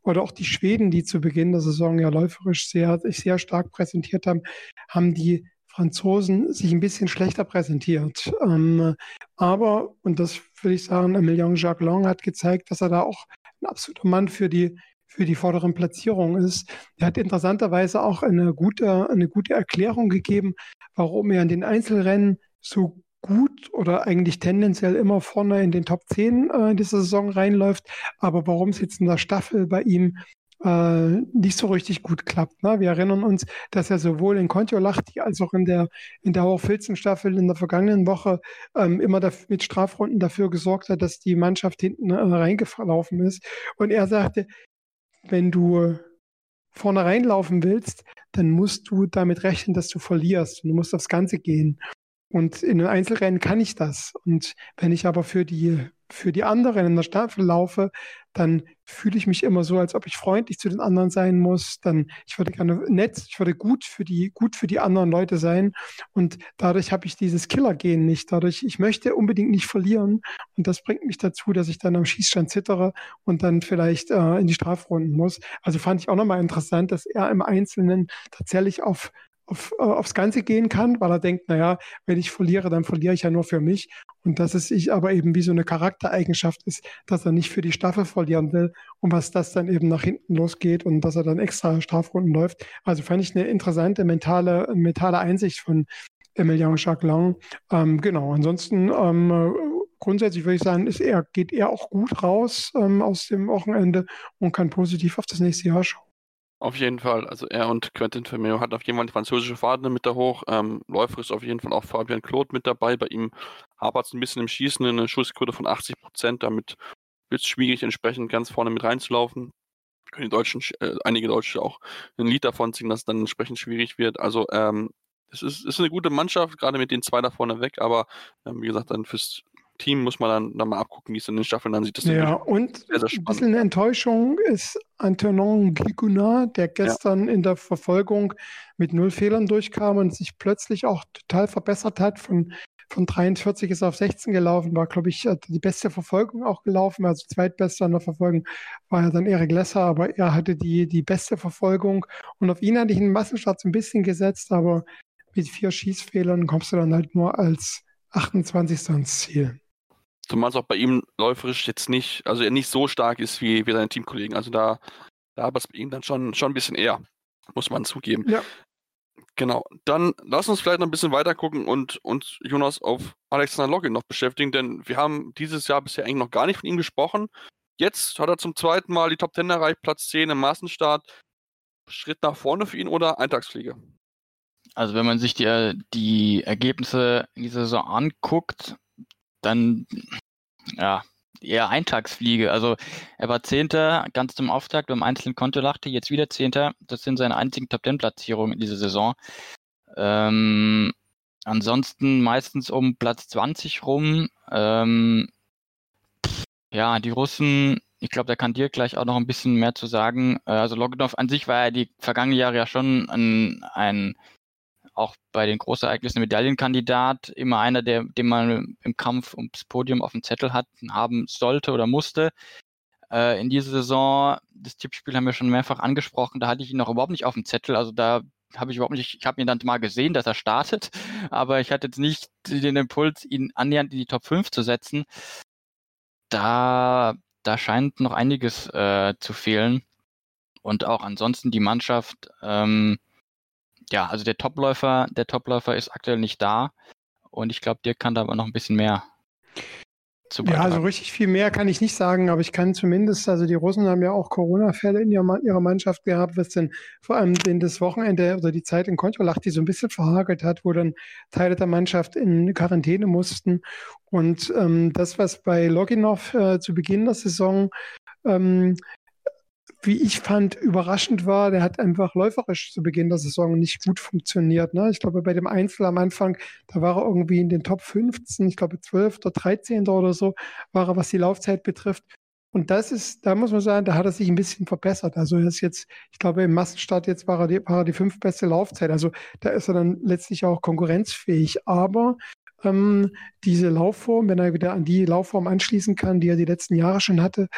oder auch die Schweden, die zu Beginn der Saison ja läuferisch sehr, sich sehr stark präsentiert haben, haben die Franzosen sich ein bisschen schlechter präsentiert. Ähm, aber, und das würde ich sagen, Emilien Jacquelin hat gezeigt, dass er da auch ein absoluter Mann für die, für die vorderen Platzierungen ist. Er hat interessanterweise auch eine gute, eine gute Erklärung gegeben, warum er in den Einzelrennen so gut oder eigentlich tendenziell immer vorne in den Top 10 äh, dieser Saison reinläuft, aber warum es jetzt in der Staffel bei ihm äh, nicht so richtig gut klappt. Ne? Wir erinnern uns, dass er sowohl in Kontiolahti als auch in der, in der Hochfilzen-Staffel in der vergangenen Woche ähm, immer mit Strafrunden dafür gesorgt hat, dass die Mannschaft hinten äh, reingelaufen ist. Und er sagte, wenn du vorne reinlaufen willst, dann musst du damit rechnen, dass du verlierst. Du musst aufs Ganze gehen. Und in den Einzelrennen kann ich das. Und wenn ich aber für die für die anderen in der Staffel laufe, dann fühle ich mich immer so, als ob ich freundlich zu den anderen sein muss. Dann, ich würde gerne nett, ich würde gut für die, gut für die anderen Leute sein. Und dadurch habe ich dieses Killer-Gen nicht. Dadurch, ich möchte unbedingt nicht verlieren. Und das bringt mich dazu, dass ich dann am Schießstand zittere und dann vielleicht äh, in die Strafrunden muss. Also fand ich auch nochmal interessant, dass er im Einzelnen tatsächlich auf auf, äh, aufs Ganze gehen kann, weil er denkt, naja, wenn ich verliere, dann verliere ich ja nur für mich. Und dass es sich aber eben wie so eine Charaktereigenschaft ist, dass er nicht für die Staffel verlieren will und was das dann eben nach hinten losgeht und dass er dann extra Strafrunden läuft. Also fand ich eine interessante mentale, mentale Einsicht von Emilian Jacquelin. Ähm, genau, ansonsten ähm, grundsätzlich würde ich sagen, ist er, geht er auch gut raus ähm, aus dem Wochenende und kann positiv auf das nächste Jahr schauen. Auf jeden Fall. Also er und Quentin Firmino hat auf jeden Fall die französische Fahne mit da hoch. Ähm, Läufer ist auf jeden Fall auch Fabian Claude mit dabei. Bei ihm hapert es ein bisschen im Schießen, eine Schussquote von 80 Prozent. Damit wird es schwierig, entsprechend ganz vorne mit reinzulaufen. Können die Deutschen, äh, einige Deutsche auch ein Lied davon singen, dass es dann entsprechend schwierig wird. Also ähm, es ist, ist eine gute Mannschaft, gerade mit den zwei da vorne weg, aber ähm, wie gesagt, dann fürs Team muss man dann, dann mal abgucken, wie es in den Staffeln dann sieht. Das ja, und sehr, sehr ein bisschen eine Enttäuschung ist Antonin Guigounard, der gestern ja. in der Verfolgung mit null Fehlern durchkam und sich plötzlich auch total verbessert hat. Von, von 43 ist er auf 16 gelaufen, war, glaube ich, die beste Verfolgung auch gelaufen. Also zweitbester in der Verfolgung war ja dann Erik Lesser, aber er hatte die, die beste Verfolgung. Und auf ihn hatte ich einen Massenstart ein bisschen gesetzt, aber mit vier Schießfehlern kommst du dann halt nur als 28. ans Ziel. Zumal es auch bei ihm läuferisch jetzt nicht, also er nicht so stark ist wie, wie seine Teamkollegen. Also da, da aber es bei ihm dann schon, schon ein bisschen eher, muss man zugeben. Ja. Genau. Dann lass uns vielleicht noch ein bisschen weiter gucken und uns, Jonas, auf Alexander Login noch beschäftigen, denn wir haben dieses Jahr bisher eigentlich noch gar nicht von ihm gesprochen. Jetzt hat er zum zweiten Mal die Top 10 erreicht, Platz 10 im Massenstart. Schritt nach vorne für ihn oder Eintagsfliege? Also wenn man sich die, die Ergebnisse in dieser Saison anguckt, dann ja, eher Eintagsfliege. Also er war Zehnter ganz zum Auftakt beim einzelnen Konto lachte, jetzt wieder Zehnter. Das sind seine einzigen Top Ten Platzierungen in dieser Saison. Ähm, ansonsten meistens um Platz 20 rum. Ähm, ja, die Russen, ich glaube, da kann dir gleich auch noch ein bisschen mehr zu sagen. Äh, also Loginov an sich war ja die vergangenen Jahre ja schon ein, ein auch bei den Großereignissen Medaillenkandidat, immer einer, der, den man im Kampf ums Podium auf dem Zettel hat, haben sollte oder musste. Äh, in dieser Saison, das Tippspiel haben wir schon mehrfach angesprochen, da hatte ich ihn noch überhaupt nicht auf dem Zettel. Also da habe ich überhaupt nicht, ich habe ihn dann mal gesehen, dass er startet, aber ich hatte jetzt nicht den Impuls, ihn annähernd in die Top 5 zu setzen. Da, da scheint noch einiges äh, zu fehlen. Und auch ansonsten die Mannschaft, ähm, ja, also der Topläufer, der Topläufer ist aktuell nicht da und ich glaube, dir kann da aber noch ein bisschen mehr zu beitragen. Ja, also richtig viel mehr kann ich nicht sagen, aber ich kann zumindest, also die Russen haben ja auch Corona-Fälle in ihrer Mannschaft gehabt, was denn vor allem den das Wochenende oder die Zeit in Kontrollach, die so ein bisschen verhagelt hat, wo dann Teile der Mannschaft in Quarantäne mussten. Und ähm, das, was bei Loginov äh, zu Beginn der Saison ähm, wie ich fand, überraschend war, der hat einfach läuferisch zu Beginn der Saison nicht gut funktioniert. Ne? Ich glaube, bei dem Einzel am Anfang, da war er irgendwie in den Top 15, ich glaube 12. oder 13. oder so, war er, was die Laufzeit betrifft. Und das ist, da muss man sagen, da hat er sich ein bisschen verbessert. Also er ist jetzt, ich glaube, im Massenstart jetzt war er die, war er die fünf beste Laufzeit. Also da ist er dann letztlich auch konkurrenzfähig. Aber ähm, diese Laufform, wenn er wieder an die Laufform anschließen kann, die er die letzten Jahre schon hatte,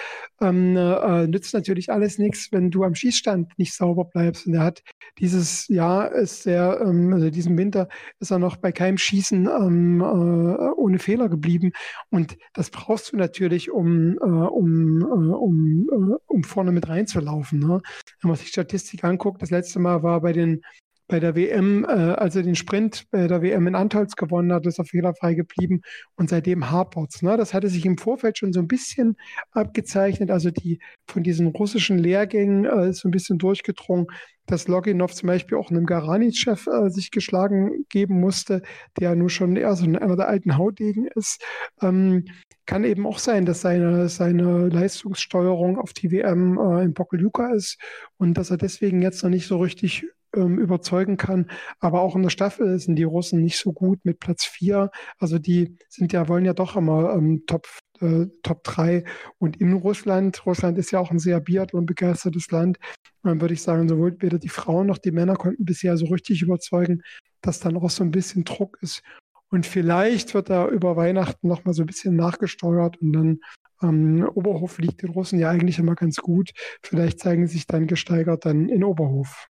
ähm, äh, nützt natürlich alles nichts, wenn du am Schießstand nicht sauber bleibst. Und er hat dieses Jahr ist er, ähm, also diesen Winter ist er noch bei keinem Schießen ähm, äh, ohne Fehler geblieben. Und das brauchst du natürlich, um, äh, um, äh, um, äh, um vorne mit reinzulaufen. Ne? Wenn man sich Statistik anguckt, das letzte Mal war bei den bei der WM, äh, als er den Sprint bei der WM in Antolz gewonnen hat, ist er fehlerfrei geblieben und seitdem hapert's. Ne? Das hatte sich im Vorfeld schon so ein bisschen abgezeichnet, also die von diesen russischen Lehrgängen äh, ist so ein bisschen durchgedrungen, dass Loginov zum Beispiel auch einem Garanitschew äh, sich geschlagen geben musste, der nur schon eher so einer der alten Hautdegen ist. Ähm, kann eben auch sein, dass seine, seine Leistungssteuerung auf die WM äh, in Pokeljuka ist und dass er deswegen jetzt noch nicht so richtig ähm, überzeugen kann. Aber auch in der Staffel sind die Russen nicht so gut mit Platz 4. Also die sind ja, wollen ja doch immer ähm, Top, äh, Top 3 und in Russland. Russland ist ja auch ein sehr Biathlon-begeistertes Land. Dann würde ich sagen, sowohl weder die Frauen noch die Männer konnten bisher so richtig überzeugen, dass dann auch so ein bisschen Druck ist. Und vielleicht wird da über Weihnachten nochmal so ein bisschen nachgesteuert und dann ähm, Oberhof liegt den Russen ja eigentlich immer ganz gut. Vielleicht zeigen sie sich dann gesteigert dann in Oberhof.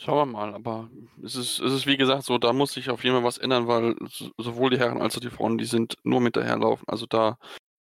Schauen wir mal, aber es ist, es ist wie gesagt so, da muss sich auf jeden Fall was ändern, weil sowohl die Herren als auch die Frauen, die sind nur mit daherlaufen. Also da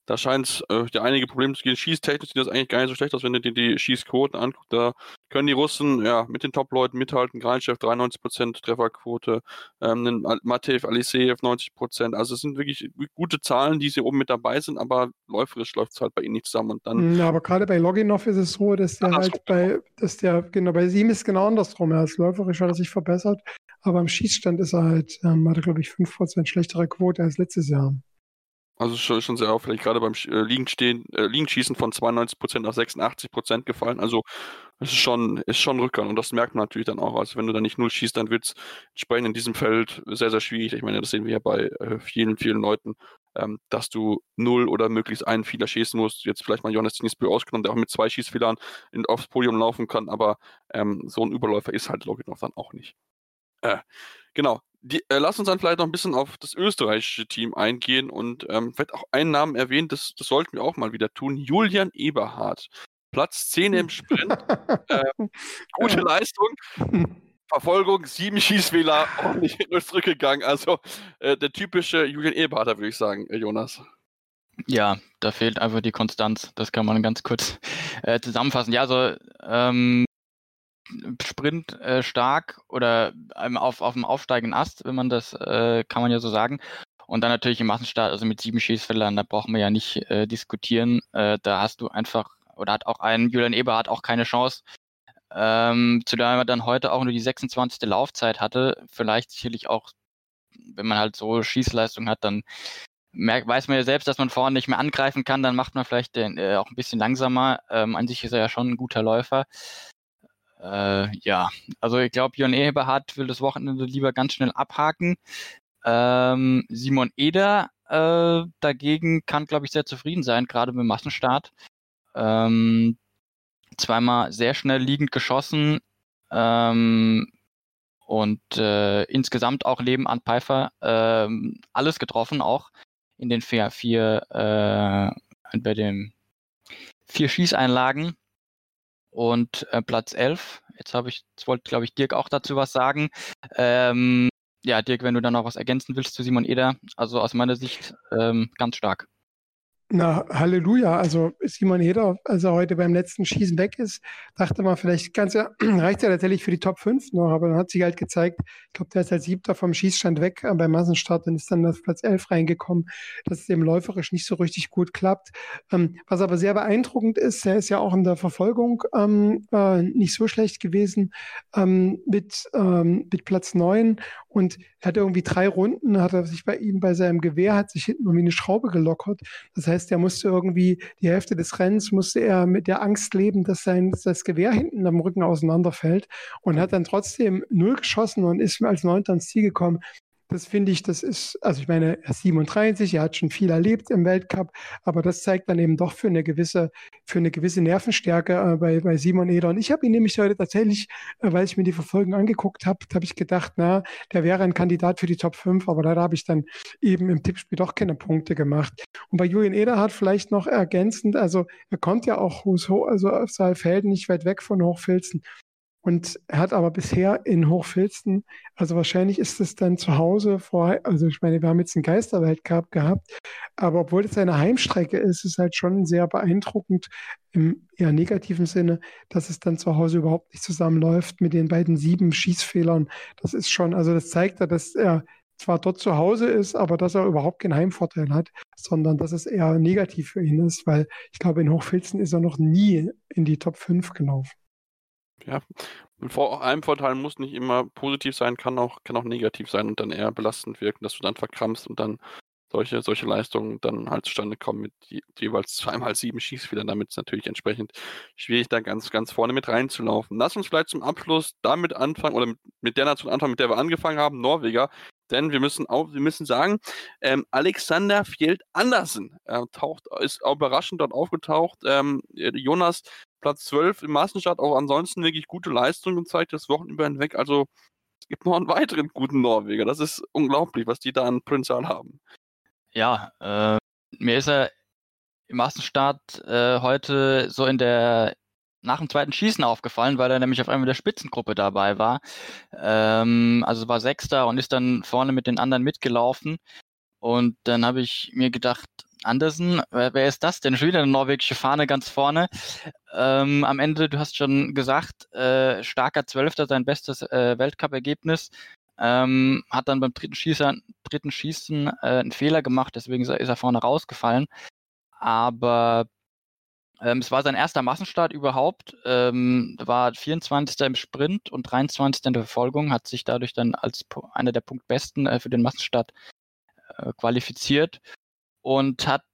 da scheint es äh, ja einige Probleme zu geben. Schießtechnisch sieht das eigentlich gar nicht so schlecht aus, wenn du dir die Schießquoten anguckst. Da können die Russen ja mit den Top-Leuten mithalten. Greinchef 93% Trefferquote, ähm, Matev Aliseev 90%. Also es sind wirklich gute Zahlen, die sie oben mit dabei sind, aber läuferisch läuft es halt bei ihnen nicht zusammen. Und dann ja, aber gerade bei Loginov ist es so, dass der halt bei, dass der, genau, bei ihm ist genau andersrum. Er ist läuferisch hat er sich verbessert, aber am Schießstand ist er halt, ähm, hat er glaube ich 5% schlechtere Quote als letztes Jahr. Also schon, schon sehr auffällig, gerade beim äh, Liegenstehen, äh, Liegenschießen von 92% auf 86% gefallen. Also es ist schon, ist schon Rückgang und das merkt man natürlich dann auch. Also wenn du da nicht null schießt, dann wird es entsprechend in diesem Feld sehr, sehr schwierig. Ich meine, das sehen wir ja bei äh, vielen, vielen Leuten, ähm, dass du null oder möglichst einen Fehler schießen musst. Jetzt vielleicht mal Jonas Tinisbü ausgenommen, der auch mit zwei Schießfehlern in, aufs Podium laufen kann, aber ähm, so ein Überläufer ist halt Loginov dann auch nicht. Äh, genau. Die, äh, lass uns dann vielleicht noch ein bisschen auf das österreichische Team eingehen und ähm, vielleicht auch einen Namen erwähnen, das, das sollten wir auch mal wieder tun. Julian Eberhardt. Platz 10 im Sprint. äh, gute Leistung. Verfolgung, sieben Schießfehler, ordentlich nur zurückgegangen. Also äh, der typische Julian Eberhardt, würde ich sagen, äh, Jonas. Ja, da fehlt einfach die Konstanz. Das kann man ganz kurz äh, zusammenfassen. Ja, also ähm, Sprint äh, stark oder auf, auf dem aufsteigenden Ast, wenn man das, äh, kann man ja so sagen. Und dann natürlich im Massenstart, also mit sieben Schießfeldern, da brauchen wir ja nicht äh, diskutieren. Äh, da hast du einfach, oder hat auch ein Julian Eberhardt auch keine Chance. Ähm, zu der er dann heute auch nur die 26. Laufzeit hatte. Vielleicht sicherlich auch, wenn man halt so Schießleistung hat, dann merkt, weiß man ja selbst, dass man vorne nicht mehr angreifen kann, dann macht man vielleicht den, äh, auch ein bisschen langsamer. Ähm, an sich ist er ja schon ein guter Läufer. Äh, ja, also ich glaube, Jon Eberhardt will das Wochenende lieber ganz schnell abhaken. Ähm, Simon Eder äh, dagegen kann, glaube ich, sehr zufrieden sein, gerade mit Massenstart. Ähm, zweimal sehr schnell liegend geschossen ähm, und äh, insgesamt auch Leben an Pfeiffer ähm, alles getroffen, auch in den vier, vier äh, bei den vier Schießeinlagen und äh, Platz 11. Jetzt habe ich, wollte, glaube ich, Dirk auch dazu was sagen. Ähm, ja, Dirk, wenn du dann noch was ergänzen willst zu Simon Eder, also aus meiner Sicht ähm, ganz stark. Na, Halleluja. Also Simon Heder, als er heute beim letzten Schießen weg ist, dachte man, vielleicht ganz, reicht er tatsächlich für die Top 5 noch, aber dann hat sich halt gezeigt, ich glaube, der ist als Siebter vom Schießstand weg äh, beim Massenstart und ist dann auf Platz 11 reingekommen, dass es eben läuferisch nicht so richtig gut klappt. Ähm, was aber sehr beeindruckend ist, er ist ja auch in der Verfolgung ähm, äh, nicht so schlecht gewesen ähm, mit, ähm, mit Platz 9 und er hat irgendwie drei Runden, hat er sich bei ihm bei seinem Gewehr, hat sich hinten irgendwie eine Schraube gelockert. Das heißt, heißt, er musste irgendwie die Hälfte des Rennens musste er mit der Angst leben, dass sein das Gewehr hinten am Rücken auseinanderfällt. Und hat dann trotzdem null geschossen und ist als Neunter ins Ziel gekommen das finde ich, das ist, also ich meine, er ist 37, er hat schon viel erlebt im Weltcup, aber das zeigt dann eben doch für eine gewisse, für eine gewisse Nervenstärke äh, bei, bei Simon Eder. Und ich habe ihn nämlich heute tatsächlich, äh, weil ich mir die Verfolgung angeguckt habe, habe ich gedacht, na, der wäre ein Kandidat für die Top 5, aber leider habe ich dann eben im Tippspiel doch keine Punkte gemacht. Und bei Julian Eder hat vielleicht noch ergänzend, also er kommt ja auch also auf Saalfelden, nicht weit weg von Hochfilzen. Und hat aber bisher in Hochfilzen, also wahrscheinlich ist es dann zu Hause vor, also ich meine, wir haben jetzt einen Geisterweltcup gehabt, aber obwohl es eine Heimstrecke ist, ist es halt schon sehr beeindruckend im eher negativen Sinne, dass es dann zu Hause überhaupt nicht zusammenläuft mit den beiden sieben Schießfehlern. Das ist schon, also das zeigt ja, dass er zwar dort zu Hause ist, aber dass er überhaupt keinen Heimvorteil hat, sondern dass es eher negativ für ihn ist, weil ich glaube, in Hochfilzen ist er noch nie in die Top 5 gelaufen. Ja, vor einem Vorteil muss nicht immer positiv sein, kann auch, kann auch negativ sein und dann eher belastend wirken, dass du dann verkrampfst und dann solche, solche Leistungen dann halt zustande kommen mit je, jeweils zweimal sieben Schießfehlern. Damit ist natürlich entsprechend schwierig, da ganz, ganz vorne mit reinzulaufen. Lass uns vielleicht zum Abschluss damit anfangen oder mit, mit der Nation anfangen, mit der wir angefangen haben, Norweger. Denn wir müssen auch, wir müssen sagen, ähm, Alexander Fjeld Andersen äh, taucht, ist überraschend dort aufgetaucht. Ähm, Jonas Platz 12 im Massenstart, auch ansonsten wirklich gute Leistung gezeigt, das Wochenende hinweg. Also es gibt noch einen weiteren guten Norweger. Das ist unglaublich, was die da an Potenzial haben. Ja, äh, mir ist er im Massenstart äh, heute so in der nach dem zweiten Schießen aufgefallen, weil er nämlich auf einmal der Spitzengruppe dabei war. Ähm, also war Sechster und ist dann vorne mit den anderen mitgelaufen. Und dann habe ich mir gedacht, Andersen, wer, wer, ist das denn? Schon wieder eine norwegische Fahne ganz vorne. Ähm, am Ende, du hast schon gesagt, äh, starker Zwölfter, sein bestes äh, Weltcup-Ergebnis. Ähm, hat dann beim dritten, Schießer, dritten Schießen äh, einen Fehler gemacht, deswegen ist er, vorne rausgefallen. Aber ähm, es war sein erster Massenstart überhaupt, ähm, war 24. im Sprint und 23. in der Verfolgung, hat sich dadurch dann als einer der Punktbesten äh, für den Massenstart äh, qualifiziert und hat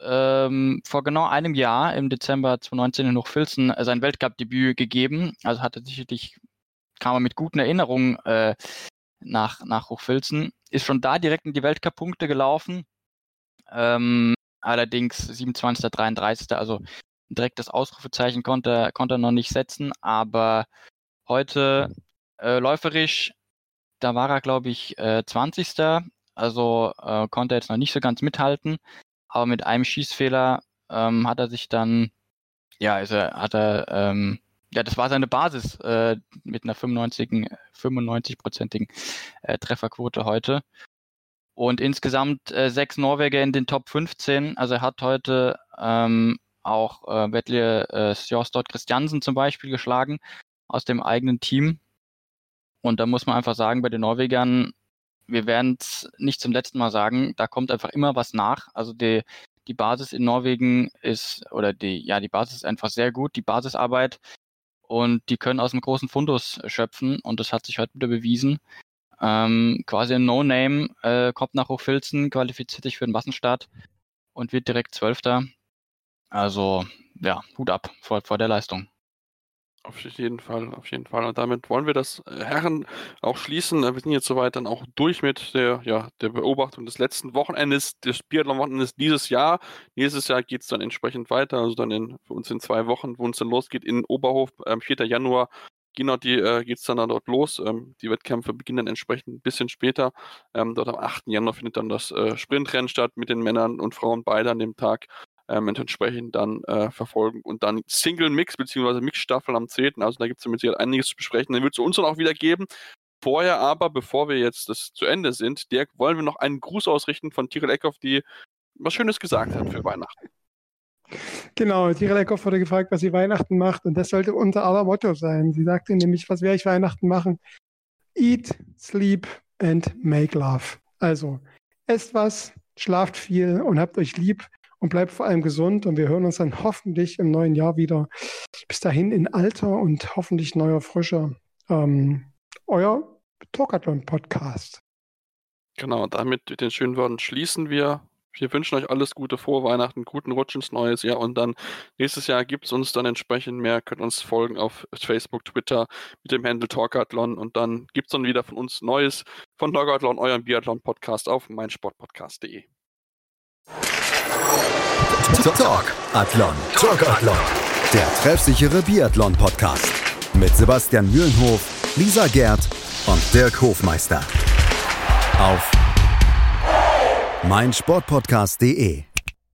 ähm, vor genau einem Jahr im Dezember 2019 in Hochfilzen äh, sein Weltcup-Debüt gegeben. Also hatte sicherlich, kam er mit guten Erinnerungen äh, nach, nach Hochfilzen, ist schon da direkt in die Weltcup-Punkte gelaufen. Ähm, allerdings 27. 33. Also direkt das Ausrufezeichen konnte, konnte er noch nicht setzen, aber heute äh, läuferisch, da war er, glaube ich, äh, 20. Also äh, konnte er jetzt noch nicht so ganz mithalten, aber mit einem Schießfehler ähm, hat er sich dann, ja, ist er, hat er, ähm, ja, das war seine Basis äh, mit einer 95, 95-prozentigen äh, Trefferquote heute. Und insgesamt äh, sechs Norweger in den Top 15. Also er hat heute ähm, auch äh, Vetle äh, Sjostad Christiansen zum Beispiel geschlagen aus dem eigenen Team. Und da muss man einfach sagen, bei den Norwegern, wir werden es nicht zum letzten Mal sagen, da kommt einfach immer was nach. Also die, die Basis in Norwegen ist, oder die, ja, die Basis ist einfach sehr gut, die Basisarbeit. Und die können aus einem großen Fundus schöpfen und das hat sich heute wieder bewiesen. Ähm, quasi ein No-Name, äh, kommt nach Hochfilzen, qualifiziert sich für den Massenstart und wird direkt Zwölfter. Also, ja, Hut ab vor, vor der Leistung. Auf jeden Fall, auf jeden Fall. Und damit wollen wir das äh, Herren auch schließen. Wir sind jetzt soweit dann auch durch mit der, ja, der Beobachtung des letzten Wochenendes, des Biathlon-Wochenendes dieses Jahr. Nächstes Jahr geht es dann entsprechend weiter, also dann in, für uns in zwei Wochen, wo uns dann losgeht in Oberhof am 4. Januar Genau, die äh, geht es dann, dann dort los. Ähm, die Wettkämpfe beginnen dann entsprechend ein bisschen später. Ähm, dort am 8. Januar findet dann das äh, Sprintrennen statt mit den Männern und Frauen beide an dem Tag. Ähm, entsprechend dann äh, verfolgen und dann Single Mix bzw. Mix-Staffel am 10. Also da gibt es mit Sicherheit einiges zu besprechen. Den wird es uns dann auch wieder geben. Vorher aber, bevor wir jetzt das zu Ende sind, Dirk, wollen wir noch einen Gruß ausrichten von Tirol Eckhoff, die was Schönes gesagt hat für Weihnachten. Genau, Tirol Eckhoff wurde gefragt, was sie Weihnachten macht und das sollte unser aller Motto sein. Sie sagte nämlich, was werde ich Weihnachten machen? Eat, sleep and make love. Also, esst was, schlaft viel und habt euch lieb und bleibt vor allem gesund und wir hören uns dann hoffentlich im neuen Jahr wieder. Bis dahin in alter und hoffentlich neuer Frische. Ähm, euer Talkathlon-Podcast. Genau, damit mit den schönen Worten schließen wir. Wir wünschen euch alles Gute vor Weihnachten, guten Rutsch ins neue Jahr und dann nächstes Jahr gibt es uns dann entsprechend mehr, könnt uns folgen auf Facebook, Twitter mit dem Handle Talkathlon und dann gibt es dann wieder von uns Neues von Talkathlon, eurem Biathlon-Podcast auf meinsportpodcast.de. Talk Athlon. Talk Athlon. Der treffsichere Biathlon-Podcast. Mit Sebastian Mühlenhof, Lisa Gerd und Dirk Hofmeister. Auf meinsportpodcast.de